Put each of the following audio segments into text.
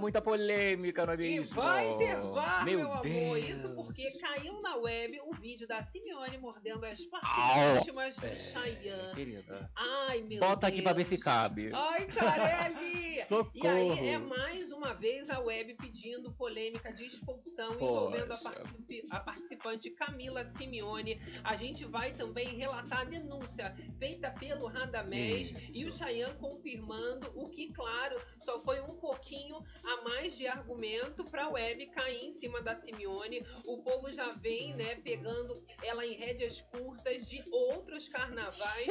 muita polêmica, não é E vai ter VAR, meu, Meu amor. Deus. Isso porque caiu na web o vídeo da Simeone mordendo as partes íntimas do É, Chayanne. Querida. Ai, meu Bota aqui pra ver se Deus. cabe. Ai, Carelli! Socorro. E aí é mais uma vez a web pedindo polêmica de expulsão envolvendo a, Poxa. participi- a participante Camila Simeone. A gente vai também relatar a denúncia feita pelo Radamés Isso. e o Chayanne confirmando o que, claro, só foi um pouquinho a mais de argumento para a web cair em cima da Simeone. O povo já vem, né, pegando ela em rédeas curtas de outros carnavais,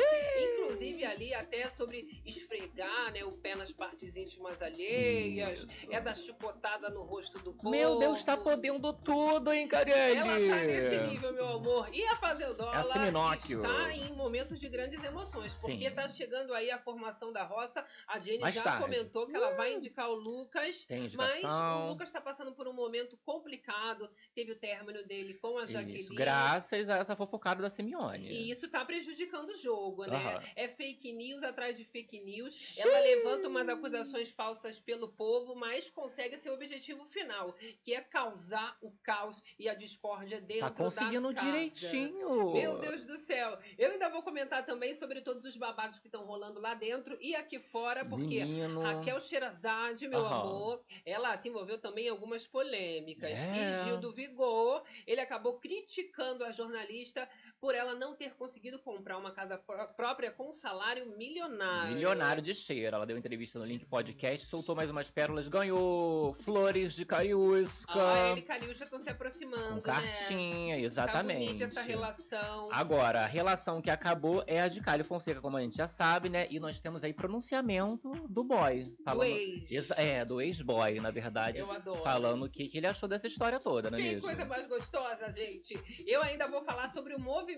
inclusive ali até sobre esfregar, né, o pé nas partes íntimas alheias, Isso. é da chucotada no rosto do povo. Meu Deus, tá podendo tudo, hein, Carielli? Ela tá nesse nível, meu amor. E a Fazendola É a Siminóquio. está em momentos de grandes emoções, porque Sim. tá chegando aí a formação da roça. A Jenny Mais já tarde. comentou que ela vai indicar o Lucas. Tem Mas o Lucas tá passando por um momento complicado. Teve o término dele com a Jaqueline. Isso, graças a essa fofocada da Simeone. E isso tá prejudicando o jogo, né? Aham. É fake news atrás de fake news. Ela levanta umas acusações falsas pelo povo, mas consegue seu objetivo final, que é causar o caos e a discórdia dentro Tá conseguindo da casa. direitinho. Meu Deus do céu. Eu ainda vou comentar também sobre todos os babados que estão rolando lá dentro e aqui fora, porque Menino. Raquel Sherazade, meu Aham. amor, ela se envolveu também em algumas polêmicas. É. E Gil do Vigor, ele acabou criticando a jornalista por ela não ter conseguido comprar uma casa pró- própria com um salário milionário. Milionário de cheiro. Ela deu entrevista no Link Podcast, soltou mais umas pérolas, ganhou flores de cariúsca. Ah, ele e Cariúcha estão se aproximando, com né? cartinha, Tá exatamente. bonita essa relação. Agora, a relação que acabou é a de Caio Fonseca, como a gente já sabe, né? E nós temos aí pronunciamento do boy. do Falando... ex. Exa- É, do ex-boy, na verdade. Eu adoro. Falando o que, que ele achou dessa história toda, é Tem mesmo? coisa mais gostosa, gente. Eu ainda vou falar sobre o movimento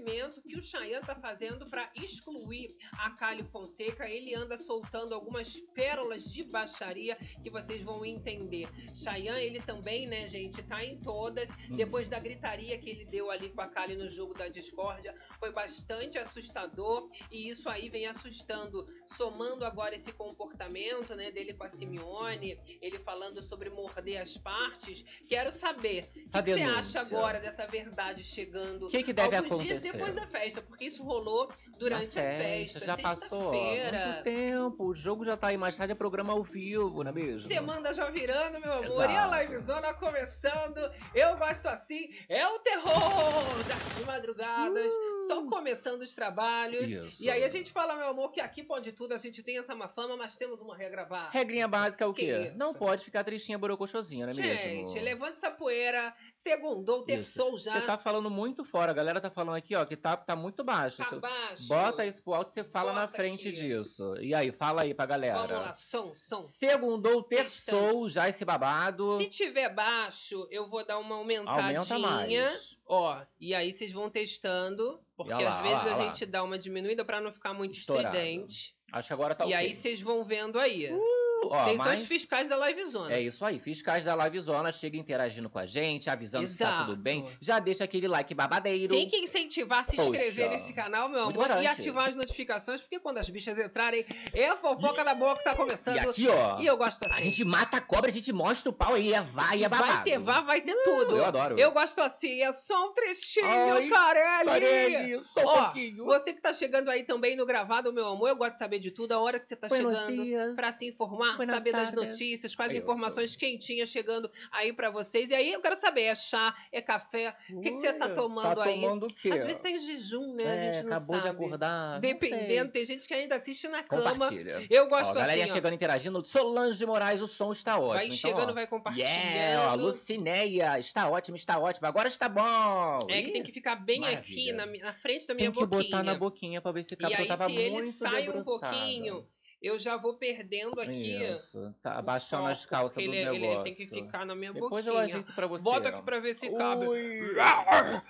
que o Chayanne tá fazendo para excluir a Cali Fonseca. Ele anda soltando algumas pérolas de baixaria que vocês vão entender. Chayanne, ele também, né, gente, tá em todas. Hum. Depois da gritaria que ele deu ali com a Kali no jogo da discórdia, foi bastante assustador. E isso aí vem assustando, somando agora esse comportamento, né, dele com a Simeone, ele falando sobre morder as partes. Quero saber, o que você acha agora dessa verdade chegando O que, que deve alguns acontecer? dias depois da festa? Porque isso rolou durante Na a festa. já passou muito tempo. O jogo já tá aí mais tarde, é programa ao vivo, não é mesmo? Semana já virando, meu amor. E a Exato. livezona começando. Eu gosto assim. É o terror das madrugadas. Só começando os trabalhos. Uh. Isso. E aí a gente fala, meu amor, que aqui pode tudo. A gente tem essa má fama, mas temos uma regra básica. Regrinha básica é o Que quê? isso? Não pode ficar tristinha borocochosinha, não é mesmo? Gente, levante essa poeira. Segundou, terçou já. Você tá falando muito fora. A galera tá falando aqui, ó, que tá, tá muito baixo. Tá Você- baixo. Bota isso pro alto e você fala na Bota frente aqui. disso. E aí, fala aí pra galera. Vamos lá, som, som. Segundou, terçou já esse babado. Se tiver baixo, eu vou dar uma aumentadinha. Aumenta mais. Ó, e aí vocês vão testando, porque lá, às vezes lá, a lá. gente dá uma diminuída pra não ficar muito Estourado. estridente. Acho que agora tá e ok. aí vocês vão vendo aí. Ó, Vocês são os fiscais da Livezona. É isso aí, fiscais da Live Zona chega interagindo com a gente, avisando se tá Exato. tudo bem. Já deixa aquele like babadeiro. Tem que incentivar a se Poxa. inscrever nesse canal, meu amor, e ativar as notificações, porque quando as bichas entrarem, é a fofoca da boa que tá começando. E aqui, ó, E eu gosto assim. a gente mata a cobra, a gente mostra o pau aí, é vai, é babado. Vai ter vá, vai ter tudo. Eu adoro. Eu gosto assim, é só um trechinho, Ai, Carelli! Carelli, só um Ó, pouquinho. Você que tá chegando aí também no gravado, meu amor, eu gosto de saber de tudo, a hora que você tá Buenos chegando dias. pra se informar, Buenas saber das notícias, quais Isso. informações quentinhas chegando aí pra vocês. E aí eu quero saber, é chá, é café? O que, que você tá tomando tá aí? tomando o quê? Às vezes tá em jejum, né? É, a gente não acabou sabe. de acordar. Dependendo, tem gente que ainda assiste na cama. Eu Ó, gosto galerinha assim, ó. chegando, interagindo. Solange Moraes, o som está ótimo. Vai então, chegando, ó, vai compartilhando. Yeah, ó, Lucinéia, está ótimo, está ótimo. Agora está bom. É que Ih, tem que ficar bem aqui maravilha. na, mi- na frente da minha Tem que boquinha. botar na boquinha pra ver se E cabe, porque aí, eu tava se ele muito sai um debruçada. pouquinho, Eu já vou perdendo aqui. Isso, tá abaixando as calças do ele, negócio. Ele tem que ficar na minha Depois boquinha. eu ajeito pra você. Bota aqui pra ver se cabe. Ui.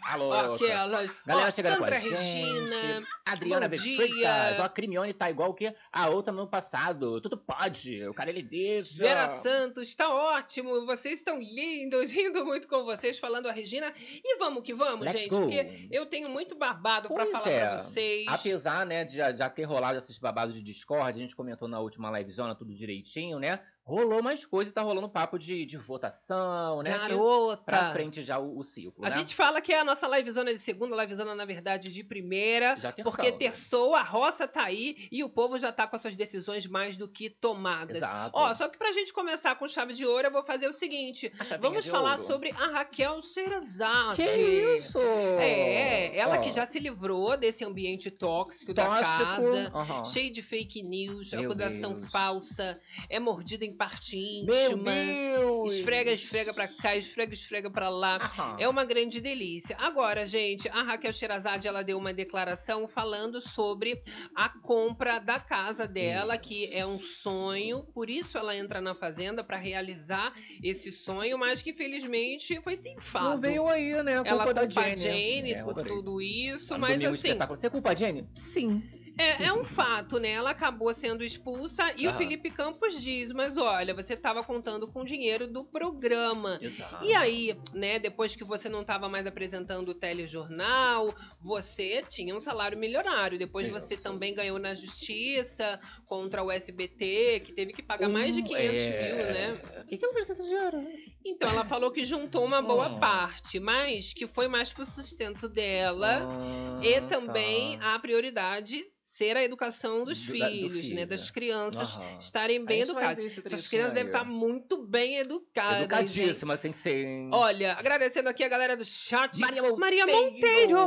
Alô, Aquelas. Galera Ó, chegando Sandra com a gente. Regina. Adriana bom Freitas. dia. Ó, a Crimione tá igual que a outra no passado. Tudo pode. O cara ele deixa. Vera Santos, tá ótimo. Vocês estão lindos. Rindo muito com vocês, falando a Regina. E vamos que vamos, Let's gente. go. Porque eu tenho muito babado pra Pois falar é. pra vocês. Apesar, né, de já, já ter rolado esses babados de Discord, a gente comentou na última livezona tudo direitinho, né? Rolou mais coisa e tá rolando papo de, de votação, né? Garota. Pra frente já o, o ciclo, A né? gente fala que é a nossa livezona de segunda, livezona, na verdade, de primeira. Já terçou. Porque terçou, a roça tá aí e o povo já tá com as suas decisões mais do que tomadas. Exato. Ó, só que pra gente começar com chave de ouro, eu vou fazer o seguinte. Vamos falar ouro. sobre a Raquel Sherazade. Que isso? É, ela Ó, que já se livrou desse ambiente tóxico, da tóxico. casa. Aham. Cheio de fake news, Meu acusação Deus. falsa, é mordida em parte Meu íntima. Deus! Esfrega, esfrega pra cá, esfrega, esfrega pra lá. Aham. É uma grande delícia. Agora, gente, a Raquel Sherazade, ela deu uma declaração falando sobre a compra da casa dela, que é um sonho, por isso ela entra na fazenda pra realizar esse sonho, mas que infelizmente foi sem fato. Não veio aí, né? A ela culpa da culpa a Jane. Jane É, eu por adorei. tudo isso, mas assim, espetáculo. Você culpa a Jane? Sim. É, é um fato, né? Ela acabou sendo expulsa e o. Felipe Campos diz: Mas olha, você estava contando com o dinheiro do programa. Exato. E aí, né, depois que você não estava mais apresentando o telejornal, você tinha um salário milionário. Depois Isso. você também ganhou na justiça contra o SBT, que teve que pagar mais de Um, 500 é, mil, né? O que, que ela fez com esse dinheiro? Então ela falou que juntou uma boa Hum. parte, mas que foi mais pro sustento dela. Ah, E também tá. a prioridade ser a educação dos Do- da- do filhos, né? filho. Das crianças Aham. estarem bem educadas. Essas trechinho crianças devem estar muito bem educadas. hein? Educadíssima, tem que ser. hein? Olha, agradecendo aqui a galera do chat. Maria Monteiro! Maria Monteiro!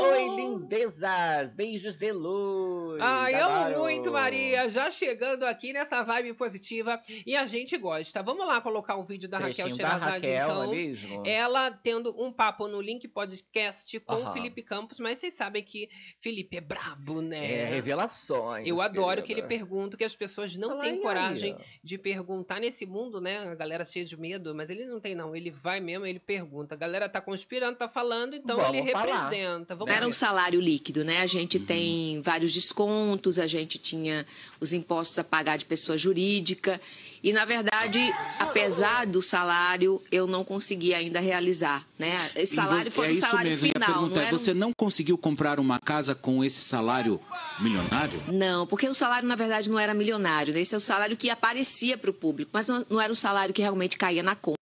Oi, lindezas! Beijos de luz! Ai, amo muito, Maria. Já chegando aqui nessa vibe positiva e a gente gosta. Vamos lá colocar o vídeo da Raquel Sherazade, Raquel, então. é mesmo? Ela tendo um papo no Link Podcast com o Aham. Felipe Campos, mas vocês sabem que Felipe é brabo, né? É, revelações. Eu adoro que ele querida. pergunta, que as pessoas não Fala têm aí, coragem aí. de perguntar nesse mundo, né? A galera cheia de medo, mas ele não tem, não. Ele vai mesmo, ele pergunta. A galera tá conspirando, tá falando, então Vamos ele falar. representa. Vamos Era um ver. salário líquido, né? A gente Uhum. tem vários descontos, a gente tinha os impostos a pagar de pessoa jurídica. E, na verdade, apesar do salário, eu não consegui ainda realizar, né? Esse salário foi é um isso salário mesmo. E a final, pergunta não é: um- você não conseguiu comprar uma casa com esse salário milionário? Não, porque o salário, na verdade, não era milionário. né? Esse é o salário que aparecia para o público, mas não, era o salário que realmente caía na conta.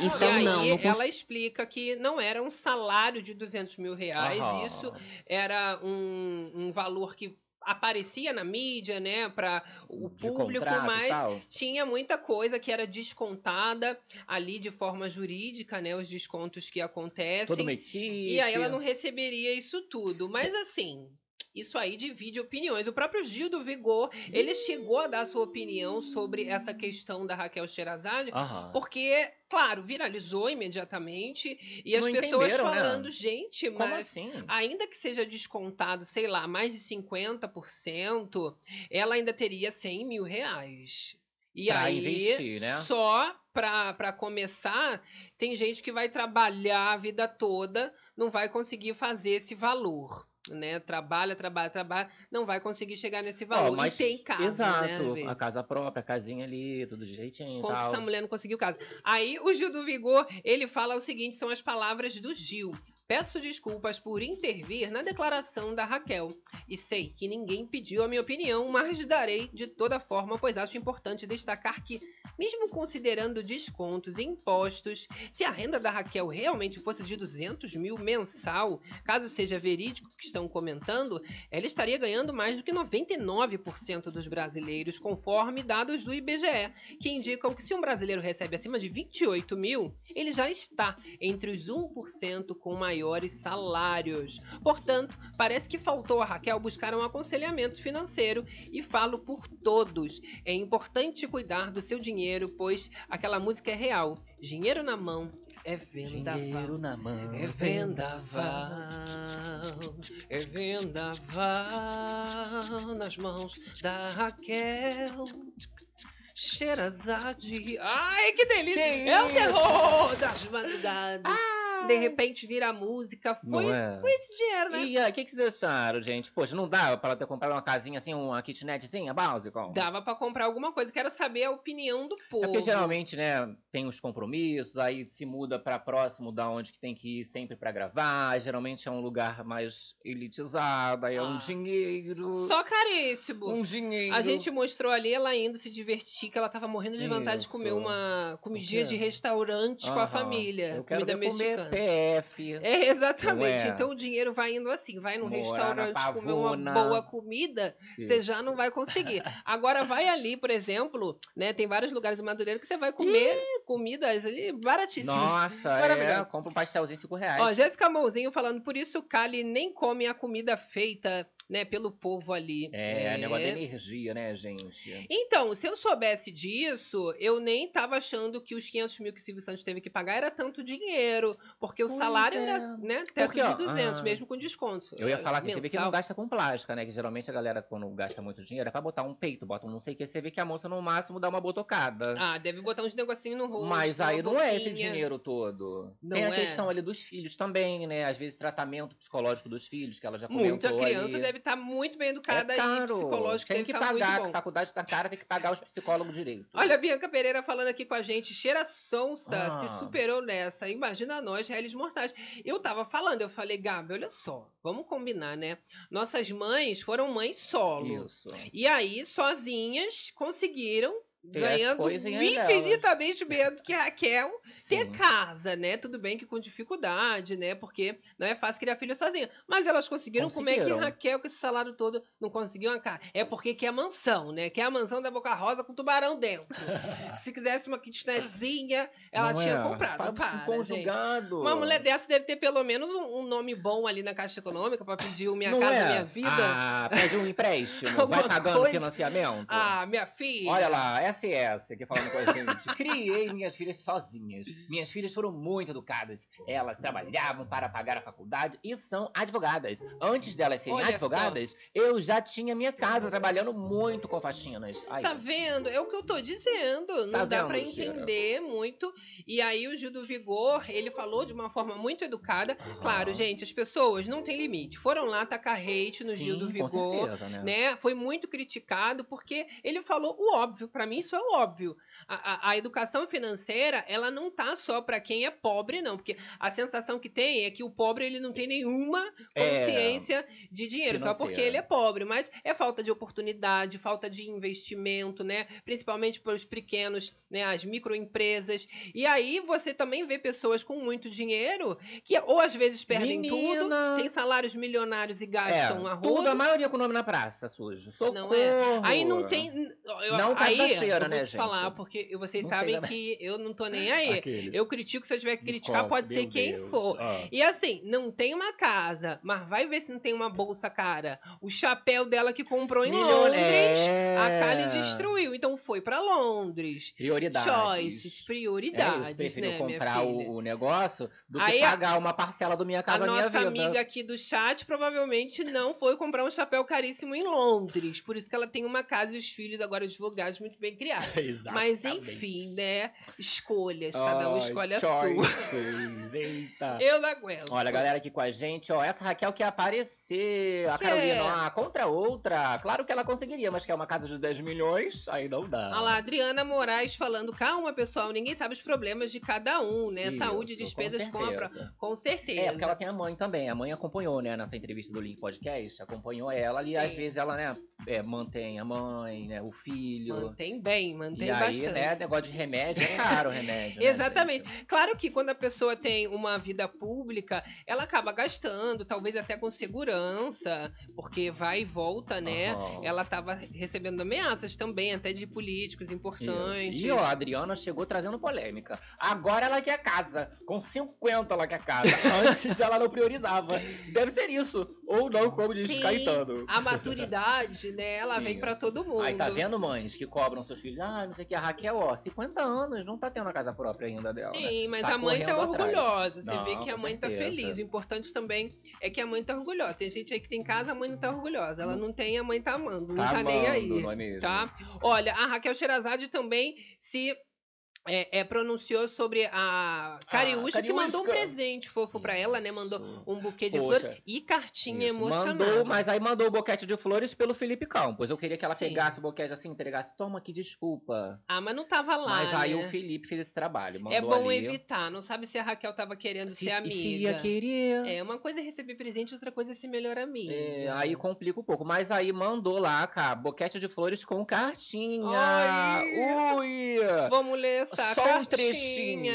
Então, e aí, não, não consegui. ela explica que não era um salário de 200 mil reais, Aham. isso era um, um valor que aparecia na mídia, né, para o público, mas tinha muita coisa que era descontada ali de forma jurídica, né, os descontos que acontecem. Equipe. E aí ela não receberia isso tudo. Mas assim, isso aí divide opiniões. O próprio Gil do Vigor, ele chegou a dar sua opinião sobre essa questão da Raquel Sherazade, Aham. porque, claro, viralizou imediatamente e as Não pessoas entenderam, né? falando, gente, Como mas assim? ainda que seja descontado, sei lá, mais de 50%, ela ainda teria 100 mil reais. E Pra aí, investir, né? só pra começar, tem gente que vai trabalhar a vida toda, não vai conseguir fazer esse valor. Né? Trabalha, trabalha, trabalha, não vai conseguir chegar nesse valor. mas- e tem casa, Exato. né? a casa própria, a casinha ali, tudo direitinho Como tal. essa mulher não conseguiu casa? Aí o Gil do Vigor, ele fala o seguinte, são as palavras do Gil. Peço desculpas por intervir na declaração da Raquel. E sei que ninguém pediu a minha opinião, mas darei de toda forma, pois acho importante destacar que, mesmo considerando descontos e impostos, se a renda da Raquel realmente fosse de 200 mil mensal, caso seja verídico o que estão comentando, ela estaria ganhando mais do que 99% dos brasileiros, conforme dados do IBGE, que indicam que se um brasileiro recebe acima de 28 mil, ele já está entre os 1% com maiores salários. Portanto, parece que faltou a Raquel buscar um aconselhamento financeiro e falo por todos. É importante cuidar do seu dinheiro, pois aquela música é real. Dinheiro na mão, É vendaval. Dinheiro na mão. É vendaval, é vendaval nas mãos da Raquel. Xerazade. Ai, que delícia! Que é o terror das madrugadas. De repente vira música. Foi, é? foi esse dinheiro, né? E aí, o que, que vocês acharam, gente? Poxa, não dava pra ela ter comprado uma casinha assim, uma kitnetzinha básica? Dava pra comprar alguma coisa. Quero saber a opinião do É povo. porque geralmente, né, tem os compromissos, aí se muda pra próximo da onde que tem que ir sempre pra gravar. Geralmente é um lugar mais elitizado, aí é um Ah. dinheiro. Só caríssimo. um dinheiro. A gente mostrou ali ela indo se divertir, que ela tava morrendo de vontade de comer uma comidinha de restaurante com a família. Eu quero comida mexicana. PF. É, exatamente. É? Então o dinheiro vai indo assim, vai na restaurante comer uma boa comida, você já não vai conseguir. Agora vai ali, por exemplo, né? Tem vários lugares em Madureira que você vai comer comidas ali baratíssimas. Nossa, é, Maravilhoso. compra um pastelzinho 5 reais. Ó, Jéssica Mouzinho falando, por isso o Cali nem come a comida feita, né, pelo povo ali. É, negócio da energia, né, gente? Então, se eu soubesse disso, eu nem tava achando que os 500 mil que o Silvio Santos teve que pagar era tanto dinheiro, porque o Pois salário é. era, né, teto Porque, de 200, ah, mesmo com desconto. Eu ia falar assim, você vê que não Mensal. gasta com plástica, né? Que geralmente a galera, quando gasta muito dinheiro, é pra botar um peito, bota um não sei o que, você vê que a moça no máximo dá uma botocada. Ah, deve botar uns negocinhos no rosto. Mas aí não é esse boquinha. dinheiro todo. Não Tem a é. questão ali dos filhos também, né? Às vezes tratamento psicológico dos filhos, que ela já comentou Muita criança ali. deve estar muito bem educada é aí, caro. psicológico Tem que estar pagar, muito bom. faculdade tá cara, tem que pagar os psicólogos direito. Olha a Bianca Pereira falando aqui com a gente. Cheira Sonsa Ah. se superou nessa. Imagina nós, réis mortais. Eu tava falando, eu falei, Gabi, olha só, vamos combinar, né? Nossas mães foram mães solo. Isso. E aí, sozinhas, conseguiram, ganhando coisinhas infinitamente menos que a Raquel, ter Sim. casa, né? Tudo bem que com dificuldade, né? Porque não é fácil criar filho sozinha. Mas elas conseguiram, como é que Conseguiram. Raquel, com esse salário todo, não conseguiu uma casa? É porque quer mansão, né? Quer a mansão da Boca Rosa com tubarão dentro. Se quisesse uma kitnetzinha, ela Não tinha é? comprado. Um Para, gente. conjugado. Uma mulher dessa deve ter pelo menos um, um nome bom ali na Caixa Econômica pra pedir o Minha Não Casa é? Minha Vida. Ah, pede um empréstimo, vai pagando coisa. financiamento. Ah, minha filha. Olha lá, SS aqui falando com a gente. Criei minhas filhas sozinhas. Minhas filhas foram muito educadas. Elas trabalhavam para pagar a faculdade e são advogadas. Antes delas serem Olha só. advogadas, eu já tinha minha casa trabalhando muito com faxinas. Aí, Tá vendo? É o que eu tô dizendo. Não Tá dá Cira? entender muito. E aí o Gil do Vigor, ele falou de uma forma muito educada. Claro, gente, as pessoas não têm limite. Foram lá tacar hate no Gil do Sim, com Vigor. certeza, né? Né? Foi muito criticado porque ele falou o óbvio. Pra mim, isso é óbvio. A, a- educação financeira, ela não tá só pra quem é pobre, não. Porque a sensação que tem é que o pobre ele não tem nenhuma É, consciência de dinheiro, só porque financeira. ele é pobre. Mas é falta de oportunidade, falta de investimento, né? Principalmente para os pequenos, né? As microempresas. E aí você também vê pessoas com muito dinheiro que ou às vezes perdem Menina! tudo, tem salários milionários e É, gastam a tudo, a roda. maioria com o nome na praça, sujo. Socorro. Não é. Aí não tem. Eu, Não aí, cachaceira, eu vou né, te gente? falar, porque vocês Não sei sabem também. que eu não tô nem aí. Aqueles. Eu critico se eu tiver que criticar, pode ser quem Deus. for. Ah. E assim, não tem uma casa, mas vai ver se não tem uma bolsa cara. O chapéu dela que comprou em Londres, É. a Kali destruiu. Então foi pra Londres. Prioridades. Choices, É isso, prioridades, né, comprar o, o negócio do que Aí a- pagar uma parcela do Minha A Casa Minha nossa Vida. amiga aqui do chat provavelmente não foi comprar um chapéu caríssimo em Londres. Por isso que ela tem uma casa e os filhos agora advogados muito bem criados. Mas enfim, né? Escolhas, cada um escolhe a sua. Eita. Eu não aguento. Olha, a galera aqui com a gente, ó. Essa Raquel quer aparecer. A. Carolina, ah, contra outra. Claro que ela conseguiria, mas quer uma casa de 10 milhões, aí não dá. Olha lá, Adriana Moraes falando, calma, pessoal, ninguém sabe os problemas de cada um, né? Isso, Saúde despesas com com, a pro- certeza. com certeza. É, porque ela tem a mãe também. A mãe acompanhou, né, nessa entrevista do Link Podcast. Acompanhou ela e às Sim. vezes ela, né, é, mantém a mãe, né, o filho. Mantém bem, mantém e aí, né, negócio de remédio é caro o remédio. né, Exatamente. Claro que quando a pessoa tem uma vida pública, ela acaba gastando, talvez até com segurança, porque vai e volta, né? Aham. Ela estava recebendo ameaças também, até de políticos importantes. Isso. E ó, a Adriana chegou trazendo polêmica. Agora ela quer casa. Com 50 ela quer casa. Antes ela não priorizava. Deve ser isso. Ou não, como diz Sim, Caetano. A maturidade, né? Ela vem Isso. pra todo mundo. Aí tá vendo, mães, que cobram seus seus filhos. Ah, não sei o que. A Raquel, ó, 50 anos, não tá tendo a casa própria ainda dela. né? Sim, mas Tá a mãe tá correndo atrás. orgulhosa. Você Não, vê que a mãe tá certeza. feliz. O importante também é que a mãe tá orgulhosa. Tem gente aí que tem casa, a mãe não tá orgulhosa. Ela não tem, a mãe tá amando. Não tá, Tá nem aí. amando, não é? Tá? Olha, a Raquel Sherazade também se é, é, pronunciou sobre a Cariúcha, que mandou um presente fofo pra ela, né? Mandou um buquê de Poxa. flores e cartinha Isso, emocionada. Mandou, mas aí mandou o boquete de flores pelo Felipe Campos. Eu queria que ela Sim. pegasse o boquete assim, entregasse, toma aqui, desculpa. Ah, mas não tava lá, mas aí né? o Felipe fez esse trabalho. É bom ali. evitar. Não sabe se a Raquel tava querendo Se, ser amiga. se ia querer. É, uma coisa é receber presente, outra coisa é ser melhor amiga. É, aí complica um pouco. Mas aí mandou lá, cara, boquete de flores com cartinha. Ai. Ui! Vamos ler Só um trechinho.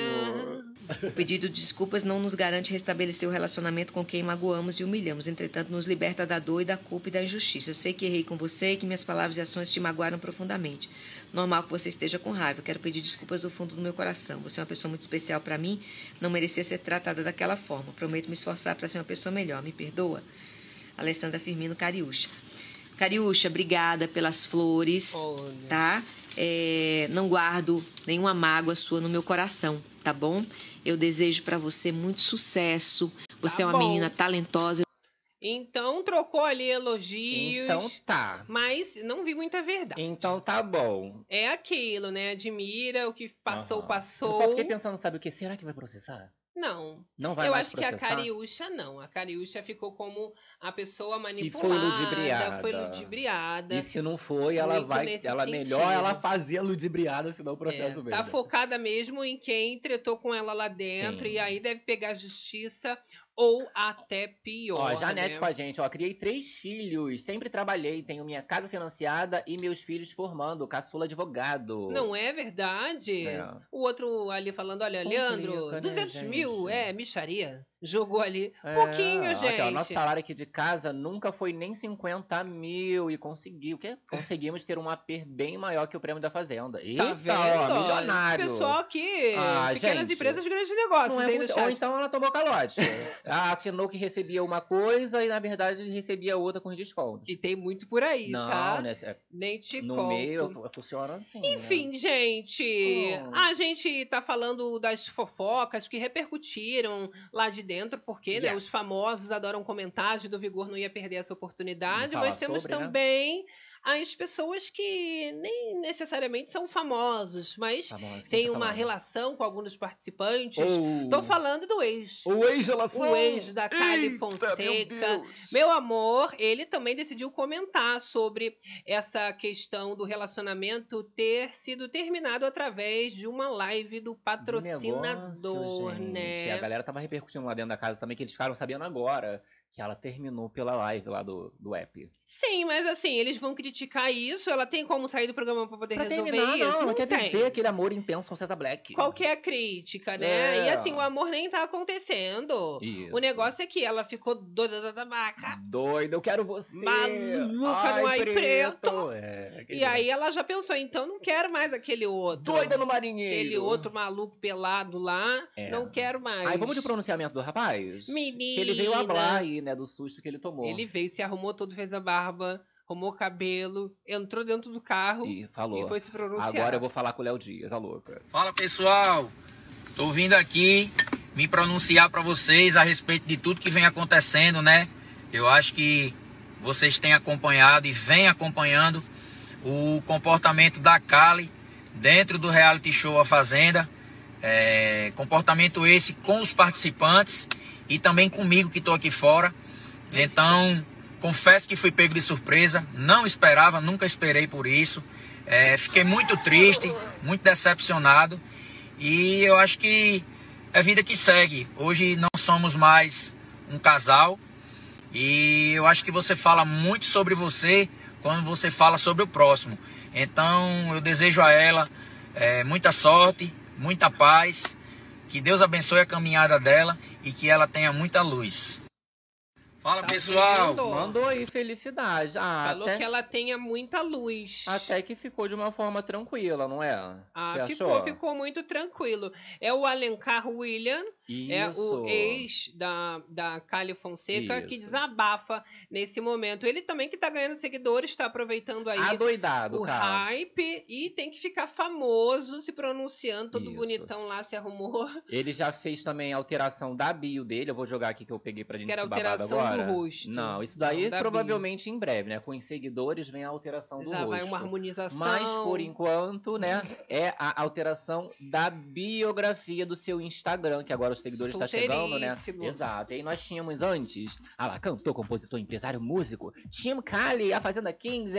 O pedido de desculpas não nos garante restabelecer o relacionamento com quem magoamos e humilhamos, entretanto, nos liberta da dor e da culpa e da injustiça. Eu sei que errei com você e que minhas palavras e ações te magoaram profundamente. Normal que você esteja com raiva. Quero pedir desculpas do fundo do meu coração. Você é uma pessoa muito especial para mim, não merecia ser tratada daquela forma. Prometo me esforçar para ser uma pessoa melhor. Me perdoa? Alessandra Firmino Cariúcha. Cariúcha, obrigada pelas flores, Olha. tá? É, não guardo nenhuma mágoa sua no meu coração, tá bom? Eu desejo pra você muito sucesso. Você Tá é uma bom. menina talentosa. Então trocou ali elogios. Então tá. Mas não vi muita verdade. Então tá bom. É aquilo, né? Admira o que passou. Eu passou. só fiquei pensando, sabe o que? Será que vai processar? Não. Não vai Eu acho que a processar? Cariúcha não. A Cariúcha ficou como a pessoa foi manipulada. ludibriada. Foi ludibriada. E se não foi, ela vai. Ela sentido. melhor ela fazia ludibriada, senão o É, processo tá mesmo. focada mesmo em quem tretou com ela lá dentro Sim. e aí deve pegar justiça ou até pior. Ó, Janete né? com a gente, ó. Criei três filhos, sempre trabalhei, tenho minha casa financiada e meus filhos formando, caçula advogado. Não é verdade? É. O outro ali falando, olha, Complica, Leandro, né, 200 mil, gente? é, micharia. Jogou ali. É, Pouquinho, aqui, ó, gente. nosso salário aqui de casa nunca foi nem 50 mil e conseguiu. Que? Conseguimos ter um AP bem maior que o prêmio da Fazenda. Eita, Tá vendo? ó, milionário. Pessoal aqui, Ah, pequenas gente. empresas, grandes negócios Não é muito-. Ou então ela tomou calote. assinou que recebia uma coisa e, na verdade, recebia outra com os descontos. E tem muito por aí, Não, tá? né? é- Nem te No conto. meio fu- funciona assim. né? Enfim, gente, Oh. a gente tá falando das fofocas que repercutiram lá de dentro, porque né, os famosos adoram comentar, a do Vigor não ia perder essa oportunidade, mas temos sobre, né? As pessoas que nem necessariamente são famosos, mas Famosa, quem têm tá uma falando? relação com alguns participantes. Ou- Tô falando do ex. O ex-relação. O ex da Kylie Fonseca. Meu. Meu amor, ele também decidiu comentar sobre essa questão do relacionamento ter sido terminado através de uma live do patrocinador, negócio, né? gente. A galera tava repercutindo lá dentro da casa também, que eles ficaram sabendo agora que ela terminou pela live lá do, do app. Sim, mas assim, eles vão criticar isso. Ela tem como sair do programa pra poder Pra resolver terminar, isso? não, ela quer tem. viver aquele amor intenso com César Black. Qualquer crítica, né? É. E assim, o amor nem tá acontecendo. Isso. O negócio é que ela ficou doida da tabaca. Doido, eu quero você. Maluca no ai preto. É, E aí ela já pensou, então não quero mais aquele outro. Doida no marinheiro. Aquele outro maluco pelado lá, É. não quero mais. Aí vamos de pronunciamento do rapaz? Menina. Que ele veio hablar né, do susto que ele tomou. Ele veio, se arrumou todo, fez a barba, arrumou o cabelo, entrou dentro do carro e, E falou. foi se pronunciar. Agora eu vou falar com o Léo Dias, a louca. Fala pessoal, tô vindo aqui me pronunciar para vocês a respeito de tudo que vem acontecendo, né? Eu acho que vocês têm acompanhado e vêm acompanhando o comportamento da Kali dentro do reality show A Fazenda. É, comportamento esse com os participantes e também comigo que estou aqui fora. Então, confesso que fui pego de surpresa, não esperava, nunca esperei por isso. É, fiquei muito triste, muito decepcionado e eu acho que é vida que segue. Hoje não somos mais um casal e eu acho que você fala muito sobre você quando você fala sobre o próximo. Então eu desejo a ela é, muita sorte, muita paz, que Deus abençoe a caminhada dela e que ela tenha muita luz. Fala Tá pessoal! vendo? Mandou aí felicidade. Ah, Falou até, que ela tenha muita luz. até que ficou de uma forma tranquila, não é? Ah, Você ficou, achou? ficou muito tranquilo. É o Alencar William É Isso. o ex da, da Kali Fonseca que Isso. desabafa nesse momento. Ele também que tá ganhando seguidores, tá aproveitando aí Adoidado, o cara. hype e tem que ficar famoso se pronunciando, todo Isso. bonitão lá, se arrumou. Ele já fez também a alteração da bio dele. Eu vou jogar aqui que eu peguei pra Isso gente que era alteração do agora. rosto. Não, isso daí Não, provavelmente em breve, né? Com os seguidores vem a alteração do Já rosto. vai uma harmonização. Mas por enquanto, né, é a alteração da biografia do seu Instagram, que agora os seguidores estão chegando, né? Exato. E nós tínhamos antes, ah lá, cantor, compositor, empresário, músico, Tim Kali, a Fazenda 15,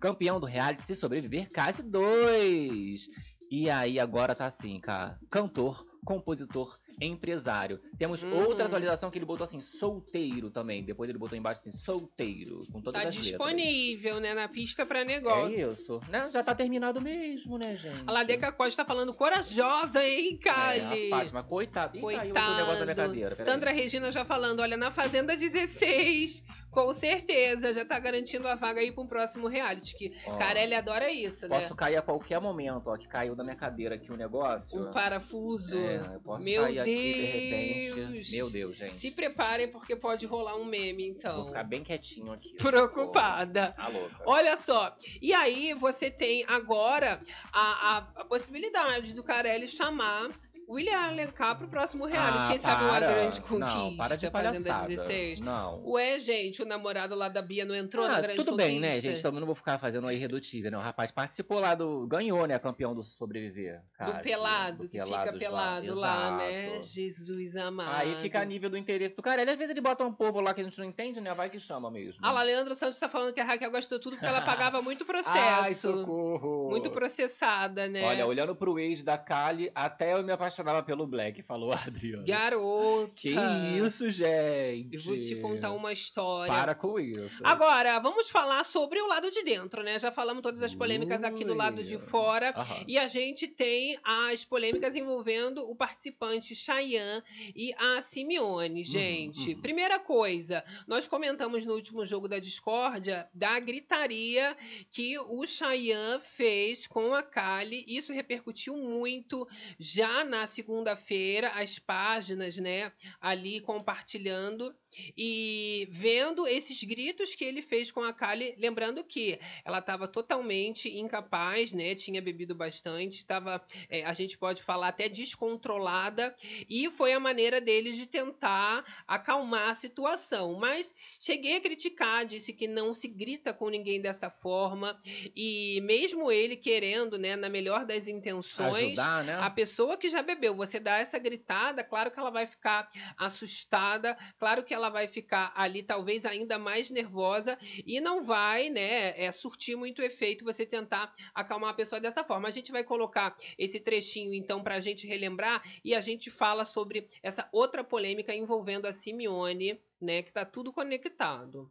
campeão do reality Se Sobreviver, Case 2. E aí agora tá assim, cara, cantor, compositor, empresário. Temos Uhum. outra atualização que ele botou assim, solteiro também. Depois ele botou embaixo assim, solteiro, com todas Tá as letras. disponível, né, na pista pra É negócio. isso, né? Já tá terminado mesmo, né, gente? a Ladeca Costa tá falando corajosa, hein, É, Kali? a Fátima, coitada. Ih, caiu Coitado. outro negócio da minha cadeira. Sandra Regina já falando, olha, na Fazenda 16, com certeza, já tá garantindo a vaga aí pro próximo reality, que Ó, Carelli adora isso, né? Posso cair a qualquer momento, ó, que caiu da minha cadeira aqui o negócio. Um parafuso. É, eu posso Meu cair aqui de Deus. repente. Meu Deus, gente. Se preparem, porque pode rolar um meme, então. Vou ficar bem quietinho aqui. Preocupada. Tá louca. Olha só, e aí você tem agora a, a, a possibilidade do Carelli chamar William Alencar pro próximo reality. Ah, Quem sabe uma para. grande conquista. Não, para de palhaçada. 16. Não. Ué, gente, o namorado lá da Bia não entrou Ah, na grande tudo conquista? bem, né, gente? Também não vou ficar fazendo uma irredutível, né? O rapaz participou lá do. Ganhou, né? Campeão do Sobreviver. Do pelado, do que fica pelado lá, né? Exato. Jesus amado. Aí fica a nível do interesse do cara. Ele, às vezes ele bota um povo lá que a gente não entende, né? Vai que chama mesmo. Ah lá, Leandro Santos tá falando que a Raquel gastou tudo porque ela pagava muito processo. Ai, socorro. muito processada, né? Olha, olhando pro ex da Kali, até eu me apaixonava pelo Black, falou a Adriana. Garota. Que isso, gente? Eu vou te contar uma história. Para com isso. Agora, vamos falar sobre o lado de dentro, né? Já falamos todas as polêmicas aqui do lado de fora. Aham. E a gente tem as polêmicas envolvendo o participante Chayanne e a Simeone, gente. uhum. Primeira coisa, nós comentamos no último jogo da discórdia da gritaria que o Chayanne fez com a Kali. Isso repercutiu muito já na segunda-feira, as páginas, né, ali compartilhando e vendo esses gritos que ele fez com a Kali, lembrando que ela estava totalmente incapaz, né? Tinha bebido bastante, estava, é, a gente pode falar até descontrolada, e foi a maneira deles de tentar acalmar a situação. Mas cheguei a criticar, disse que não se grita com ninguém dessa forma, e mesmo ele querendo, né, na melhor das intenções, Ajudar, né? a pessoa que já bebeu, você dá essa gritada, claro que ela vai ficar assustada, claro que ela vai ficar ali talvez ainda mais nervosa e não vai, né, é, surtir muito efeito você tentar acalmar a pessoa dessa forma. A gente vai colocar esse trechinho então pra gente relembrar e a gente fala sobre essa outra polêmica envolvendo a Simeone, né, que tá tudo conectado.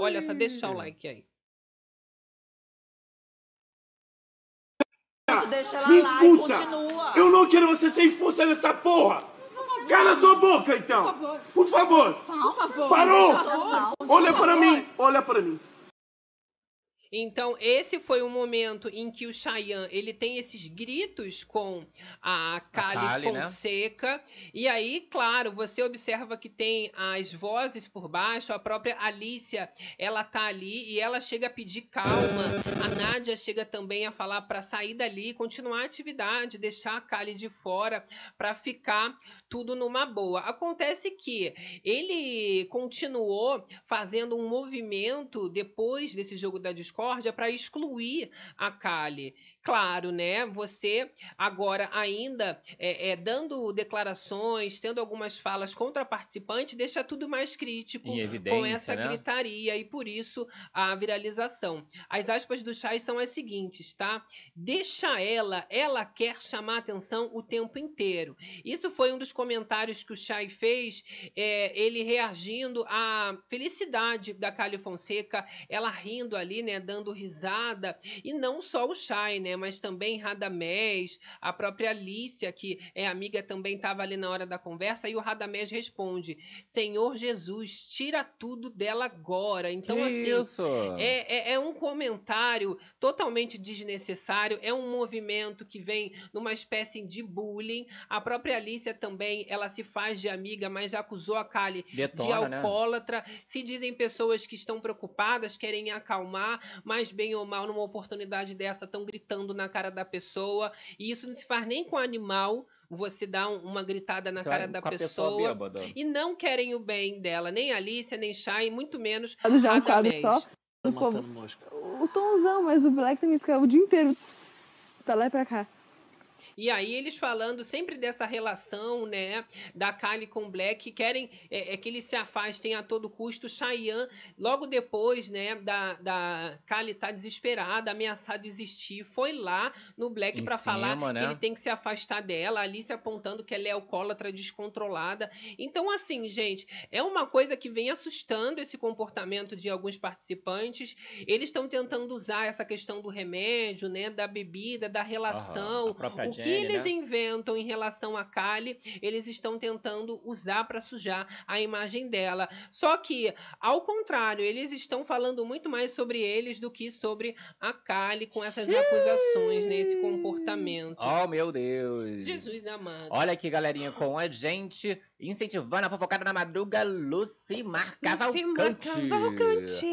Olha só, deixa o like aí. Me escuta! Eu não quero você ser expulsa dessa porra! Cala sua boca, então! Por favor! Parou! Olha para mim! Olha para mim! Então, esse foi o momento em que o Chayanne, ele tem esses gritos com a Kali, Kali, né? Fonseca. E aí, claro, você observa que tem as vozes por baixo, a própria Alicia, ela tá ali e ela chega a pedir calma. A Nádia chega também a falar para sair dali, continuar a atividade, deixar a Kali de fora para ficar tudo numa boa. Acontece que ele continuou fazendo um movimento depois desse jogo da discórdia para excluir a Kali. Claro, né? Você agora ainda é, é, dando declarações, tendo algumas falas contra a participante, deixa tudo mais crítico com essa né? gritaria e por isso a viralização. As aspas do Chay são as seguintes, tá? Deixa ela, ela quer chamar atenção o tempo inteiro. Isso foi um dos comentários que o Chay fez, é, ele reagindo à felicidade da Kali Fonseca, ela rindo ali, né, dando risada, e não só o Chay, né? Né? Mas também Radamés, a própria Alicia, que é amiga, também estava ali na hora da conversa, e o Radamés responde: Senhor Jesus, tira tudo dela agora. Então, que assim. isso? É, é, é um comentário totalmente desnecessário, é um movimento que vem numa espécie de bullying. A própria Alicia também, ela se faz de amiga, mas já acusou a Kali de Detona, né? alcoólatra. Se dizem pessoas que estão preocupadas, querem acalmar, mas bem ou mal, numa oportunidade dessa, estão gritando na cara da pessoa. E isso não se faz nem com animal. Você dá um- uma gritada na Você cara da pessoa. bêbada. E não querem o bem dela, nem Alicia, nem Shai, muito menos Já um quadro Radamés. só. Tá O povo- matando mosca. O Tomzão, mas o Black também fica o dia inteiro pra lá e pra cá. E aí eles falando sempre dessa relação, né, da Kylie com o Black, que querem é, é que eles se afastem a todo custo. Cheyenne, logo depois, né, da, da Kylie tá desesperada, ameaçar desistir, foi lá no Black para falar né? que ele tem que se afastar dela. A Alice apontando que ela é alcoólatra descontrolada. Então, assim, gente, é uma coisa que vem assustando esse comportamento de alguns participantes. Eles estão tentando usar essa questão do remédio, né, da bebida, da relação, própria o que eles né? inventam em relação a Kali, eles estão tentando usar para sujar a imagem dela. Só que, ao contrário, eles estão falando muito mais sobre eles do que sobre a Kali com essas acusações, né, esse comportamento. Oh, meu Deus. Jesus amado. Olha aqui, galerinha, com a gente, incentivando a fofocada na madruga, Lucimar Cavalcante. Cavalcante.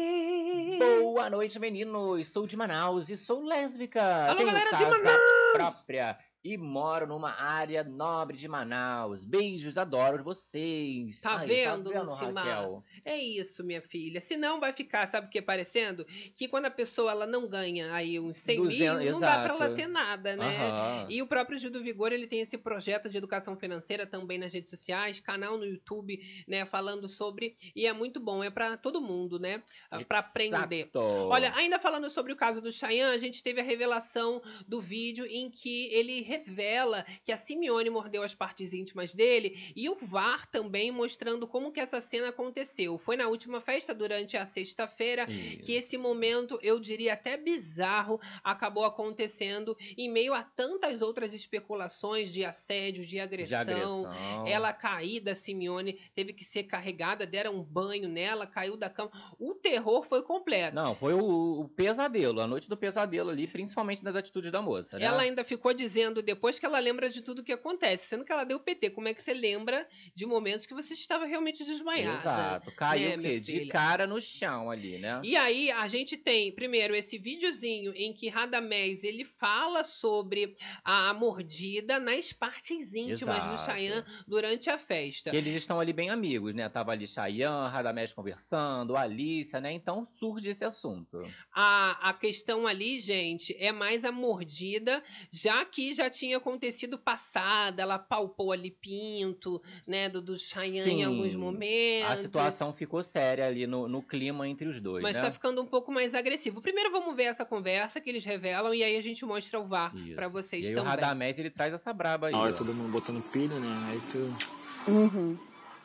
Boa noite, meninos. Sou de Manaus e sou lésbica. Alô, Tenho galera de casa Manaus! própria e moro numa área nobre de Manaus. Beijos, adoro vocês. Tá Ai, vendo, vendo, Lucimar? Raquel? É isso, minha filha. Senão vai ficar, sabe o que parecendo? Que quando a pessoa ela não ganha aí uns 100 mil, 200, não dá pra ela exato. ter nada, né? Aham. E o próprio Gil do Vigor, ele tem esse projeto de educação financeira também nas redes sociais, canal no YouTube, né, falando sobre, e é muito bom, é pra todo mundo, né? Pra aprender. Exato. Olha, ainda falando sobre o caso do Cheyenne, a gente teve a revelação do vídeo em que ele revela que a Simeone mordeu as partes íntimas dele e o VAR também mostrando como que essa cena aconteceu. Foi na última festa, durante a sexta-feira, que esse momento, eu diria até bizarro, acabou acontecendo em meio a tantas outras especulações de assédio, de agressão. de agressão. Ela caída, Simeone teve que ser carregada, deram um banho nela, caiu da cama. O terror foi completo. Não, foi o, o pesadelo, a noite do pesadelo ali, principalmente nas atitudes da moça, né? Ela ainda ficou dizendo depois que ela lembra de tudo que acontece, sendo que ela deu PT. Como é que você lembra de momentos que você estava realmente desmaiada? Exato, caiu né, o? De cara no chão ali, né? E aí a gente tem, primeiro, esse videozinho em que Radamés ele fala sobre a mordida nas partes íntimas do Exato. Cheyenne durante a festa. Que eles estão ali bem amigos, né? Tava ali Chayanne, Radamés conversando, Alicia, né? Então surge esse assunto. A, a questão ali, gente, é mais a mordida, já que já tinha acontecido passada, ela palpou ali pinto, né, do, do Cheyenne em alguns Sim, momentos. A situação ficou séria ali no, no clima entre os dois, Mas né? tá ficando um pouco mais agressivo. Primeiro vamos ver essa conversa que eles revelam e aí a gente mostra o VAR Isso. pra vocês e aí também. o Radamés, ele traz essa braba aí. Ó. todo mundo botando pilha, né? Aí tu. Uhum.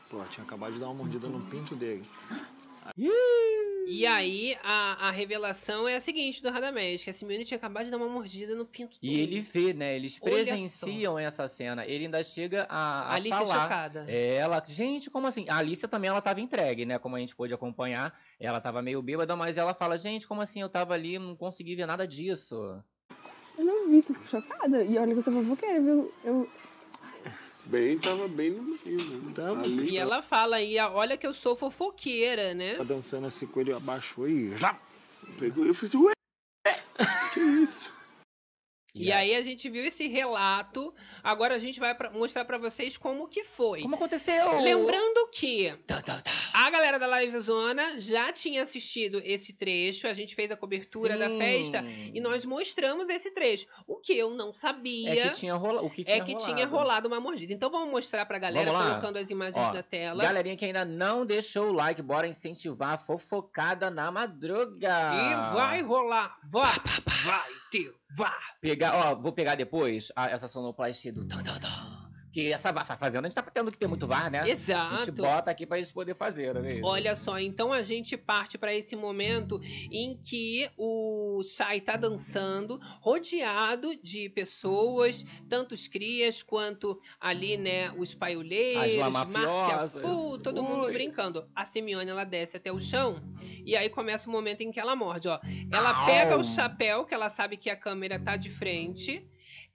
Pô, tinha acabado de dar uma mordida no pinto dele. E aí a, a revelação é a seguinte do Radamés, que a Simeone tinha acabado de dar uma mordida no pinto E dele. ele vê, né? Eles Olha presenciam essa cena. Ele ainda chega a, A a Alice é falar. chocada. Ela, gente, como assim? A Alicia também, ela tava entregue, né? Como a gente pôde acompanhar. Ela tava meio bêbada, mas ela fala, gente, como assim? Eu tava ali, não consegui ver nada disso. Eu não vi, fico chocada. E olha que eu sou fofoqueira, viu? Eu, Bem, tava bem no meio, né? Tava. Ali, E ela fala aí, olha que eu sou fofoqueira, né? Tá dançando assim com ele abaixou e. Já! pegou, eu fiz, ué? E aí a gente viu esse relato. Agora a gente vai pra- mostrar pra vocês como que foi. Como aconteceu? Lembrando que Tá, tá, tá. a galera da Live Zona já tinha assistido esse trecho, a gente fez a cobertura da Sim. festa e nós mostramos esse trecho. O que eu não sabia É que tinha rola... o que tinha é que rolado. tinha rolado uma mordida. Então vamos mostrar pra galera, colocando as imagens Ó, na tela. Galerinha que ainda não deixou o like, bora incentivar a fofocada na madruga. E vai rolar, vai, vai ter, vai. Pegar, ó, vou pegar depois a- essa sonoplastia do tan, tan, que essa va- fazenda a gente tá tendo que ter muito VAR, né? A gente Exato. bota aqui pra gente poder fazer, é mesmo? Olha só, então a gente parte para esse momento em que o Shai tá dançando, rodeado de pessoas, tanto os crias quanto ali, né, os paioleiros, As Márcia. Fu, todo mundo Ui. brincando. A Simeone, ela desce até o chão e aí começa o momento em que ela morde, ó. Ela pega o chapéu, que ela sabe que a câmera tá de frente,